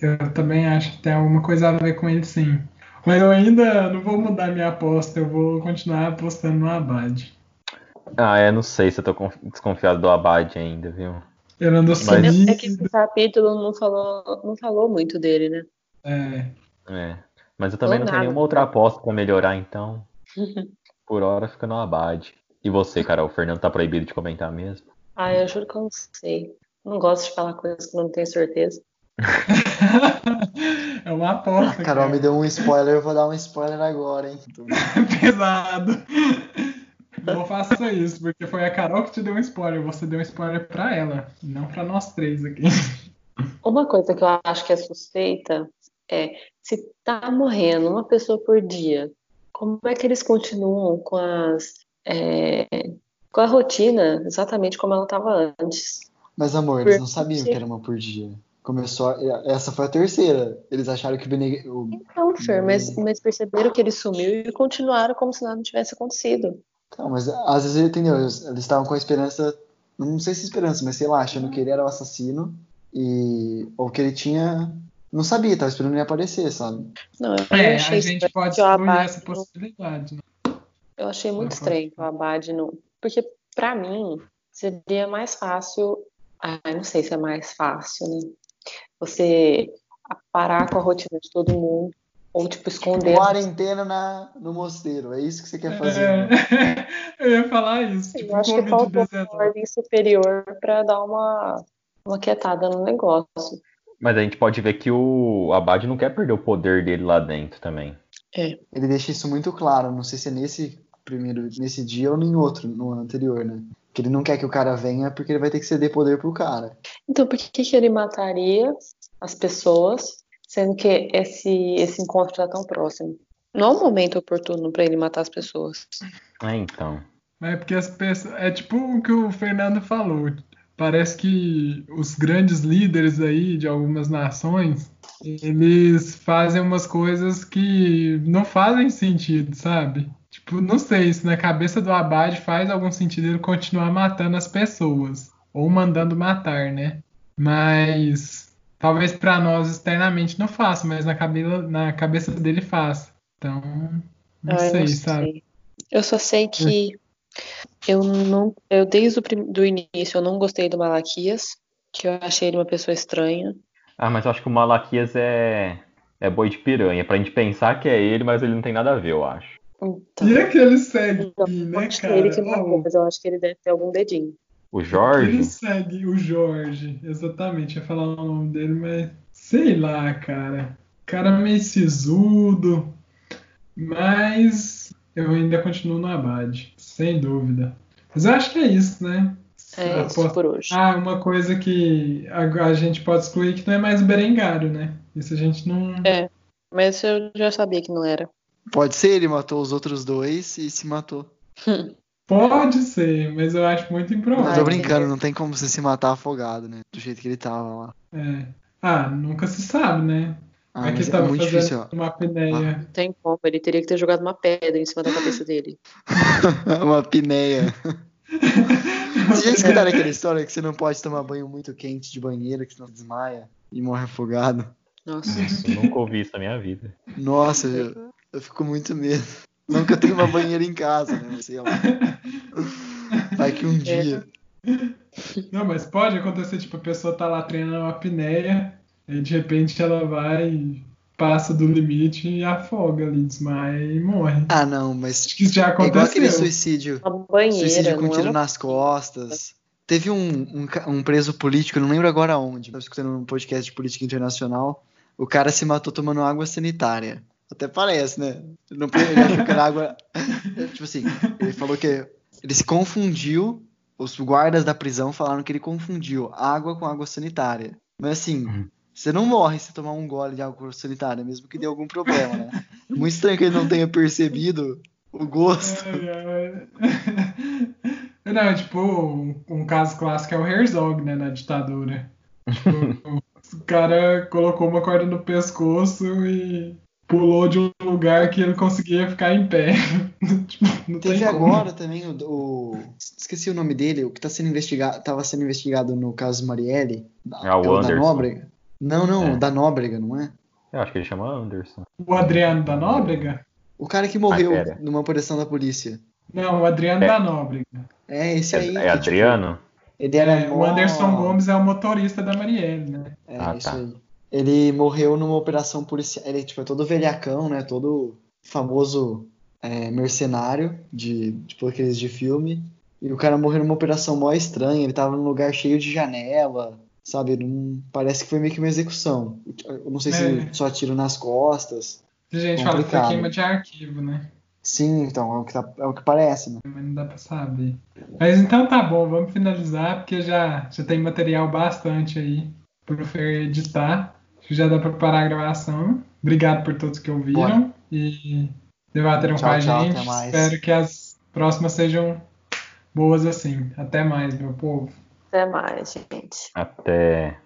eu também acho que tem alguma coisa a ver com ele, sim. Mas eu ainda não vou mudar minha aposta, eu vou continuar apostando no Abade. Ah, é, não sei se eu tô conf- desconfiado do Abade ainda, viu? Ele andou Mas- sumido. É que esse capítulo não falou, não falou muito dele, né? É. É. Mas eu também Ou não tenho nada. nenhuma outra aposta pra melhorar, então. <laughs> por hora fica no abade. E você, Carol, o Fernando tá proibido de comentar mesmo? Ah, eu juro que eu não sei. Não gosto de falar coisas que eu não tenho certeza. <laughs> é uma aposta. Carol me deu um spoiler, eu vou dar um spoiler agora, hein? <laughs> Pesado. Não faça isso, porque foi a Carol que te deu um spoiler. Você deu um spoiler pra ela, não pra nós três aqui. Uma coisa que eu acho que é suspeita é se tá morrendo uma pessoa por dia, como é que eles continuam com as é, com a rotina exatamente como ela estava antes? Mas amor, eles não sabiam que era uma por dia. Começou, essa foi a terceira. Eles acharam que o Bene... O... Então, Fer, mas, mas perceberam que ele sumiu e continuaram como se nada tivesse acontecido. Então, mas às vezes, entendeu? Eles estavam com a esperança, não sei se esperança, mas sei lá, achando que ele era o assassino e ou que ele tinha não sabia, tava esperando ele aparecer, sabe? Não, eu é, achei a gente pode excluir essa possibilidade. Né? Eu achei muito estranho que o Abad não. Porque, para mim, seria mais fácil. Ah, não sei se é mais fácil, né? Você parar com a rotina de todo mundo. Ou, tipo, esconder. Quarentena na, no mosteiro, é isso que você quer fazer. É, né? <laughs> eu ia falar isso. Eu tipo, acho que faltou uma ordem superior para dar uma, uma quietada no negócio. Mas a gente pode ver que o Abad não quer perder o poder dele lá dentro também. É. Ele deixa isso muito claro. Não sei se é nesse primeiro, nesse dia ou em outro, no anterior, né? Que ele não quer que o cara venha porque ele vai ter que ceder poder pro cara. Então por que, que ele mataria as pessoas, sendo que esse, esse encontro está tão próximo? Não é um momento oportuno para ele matar as pessoas. É, então. É porque as pessoas. É tipo o que o Fernando falou parece que os grandes líderes aí de algumas nações eles fazem umas coisas que não fazem sentido, sabe? Tipo, não sei se na cabeça do Abad faz algum sentido ele continuar matando as pessoas ou mandando matar, né? Mas talvez para nós externamente não faça, mas na cabeça, na cabeça dele faça. Então, não sei, não sabe? Sei. Eu só sei que eu não, eu desde o do início eu não gostei do Malaquias, que eu achei ele uma pessoa estranha. Ah, mas eu acho que o Malaquias é é boi de piranha, pra gente pensar que é ele, mas ele não tem nada a ver, eu acho. Então, e aquele segue, então, né, cara? Ele que não, mas eu acho que ele deve ter algum dedinho. O Jorge? Ele segue o Jorge, exatamente. ia falar o nome dele, mas sei lá, cara. Cara meio sisudo, mas eu ainda continuo no Abade. Sem dúvida. Mas eu acho que é isso, né? É isso por hoje. Ah, uma coisa que a, a, gente pode excluir que não é mais o Berengário, né? Isso a gente não. É, mas eu já sabia que não era. Pode ser, ele matou os outros dois e se matou. <laughs> Pode ser, mas eu acho muito improvável. Não, tô brincando, não tem como você se matar afogado, né? Do jeito que ele tava lá. É. Ah, nunca se sabe, né? Ah, Aqui tava é muito difícil. Uma apneia. Ah. Não tem como, ele teria que ter jogado uma pedra em cima da cabeça dele. <laughs> uma apneia. <laughs> Você já escutaram aquela história que você não pode tomar banho muito quente de banheiro, que senão desmaia e morre afogado? Nossa. Eu nunca ouvi isso na minha vida. Nossa, eu, eu fico muito medo. Nunca tenho uma banheira em casa, né? Sei lá. Vai que um dia. Não, mas pode acontecer, tipo, a pessoa tá lá treinando uma apneia e de repente ela vai, passa do limite e afoga ali, desmaia e morre. Ah, não, mas. Acho que isso já aconteceu. É igual aquele suicídio. Banheira, suicídio com é tiro é nas costas. Teve um, um, um, preso político, não lembro agora onde, estava escutando um podcast de política internacional. O cara se matou tomando água sanitária. Até parece, né? Ele não ele que era água. <laughs> tipo assim, ele falou que ele se confundiu. Os guardas da prisão falaram que ele confundiu água com água sanitária. Mas assim, uhum. Você não morre se tomar um gole de água sanitária, mesmo que dê algum problema, né? Muito estranho que ele não tenha percebido o gosto. É, é. Não, tipo, um, um, caso clássico é o Herzog, né, na ditadura. Tipo, o cara colocou uma corda no pescoço e pulou de um lugar que ele conseguia ficar em pé. <laughs> tipo, Teve agora também o, o, Esqueci o nome dele, o que tá sendo investigado, estava sendo investigado no caso Marielle. É o Anderson. Da Nóbrega. Não, não, é. da Nóbrega, não é? Eu acho que ele chama Anderson. O Adriano da Nóbrega? O cara que morreu ah, numa operação da polícia. Não, o Adriano é. da Nóbrega. É, esse aí. É, é Adriano? Tipo, ele era é, O Anderson Gomes é o motorista da Marielle, né? É, ah, isso tá. aí. Ele morreu numa operação policial. Ele tipo, é todo velhacão, né? Todo famoso é, mercenário, de, tipo aqueles de filme, e o cara morreu numa operação mó estranha, ele tava num lugar cheio de janela, sabe? Não, parece que foi meio que uma execução. Eu não sei É. se só tiro nas costas. A gente fala que foi queima de arquivo, né? Sim, então, é o que, tá- é o que parece, né? Mas não dá pra saber. Mas então tá bom, vamos finalizar, porque já, já tem material bastante aí pro Fer editar. Já dá pra parar a gravação. Obrigado por todos que ouviram e debateram Tchau, com a tchau, gente. até mais. Espero que as próximas sejam boas assim. Até mais, meu povo. Até mais, gente. Até.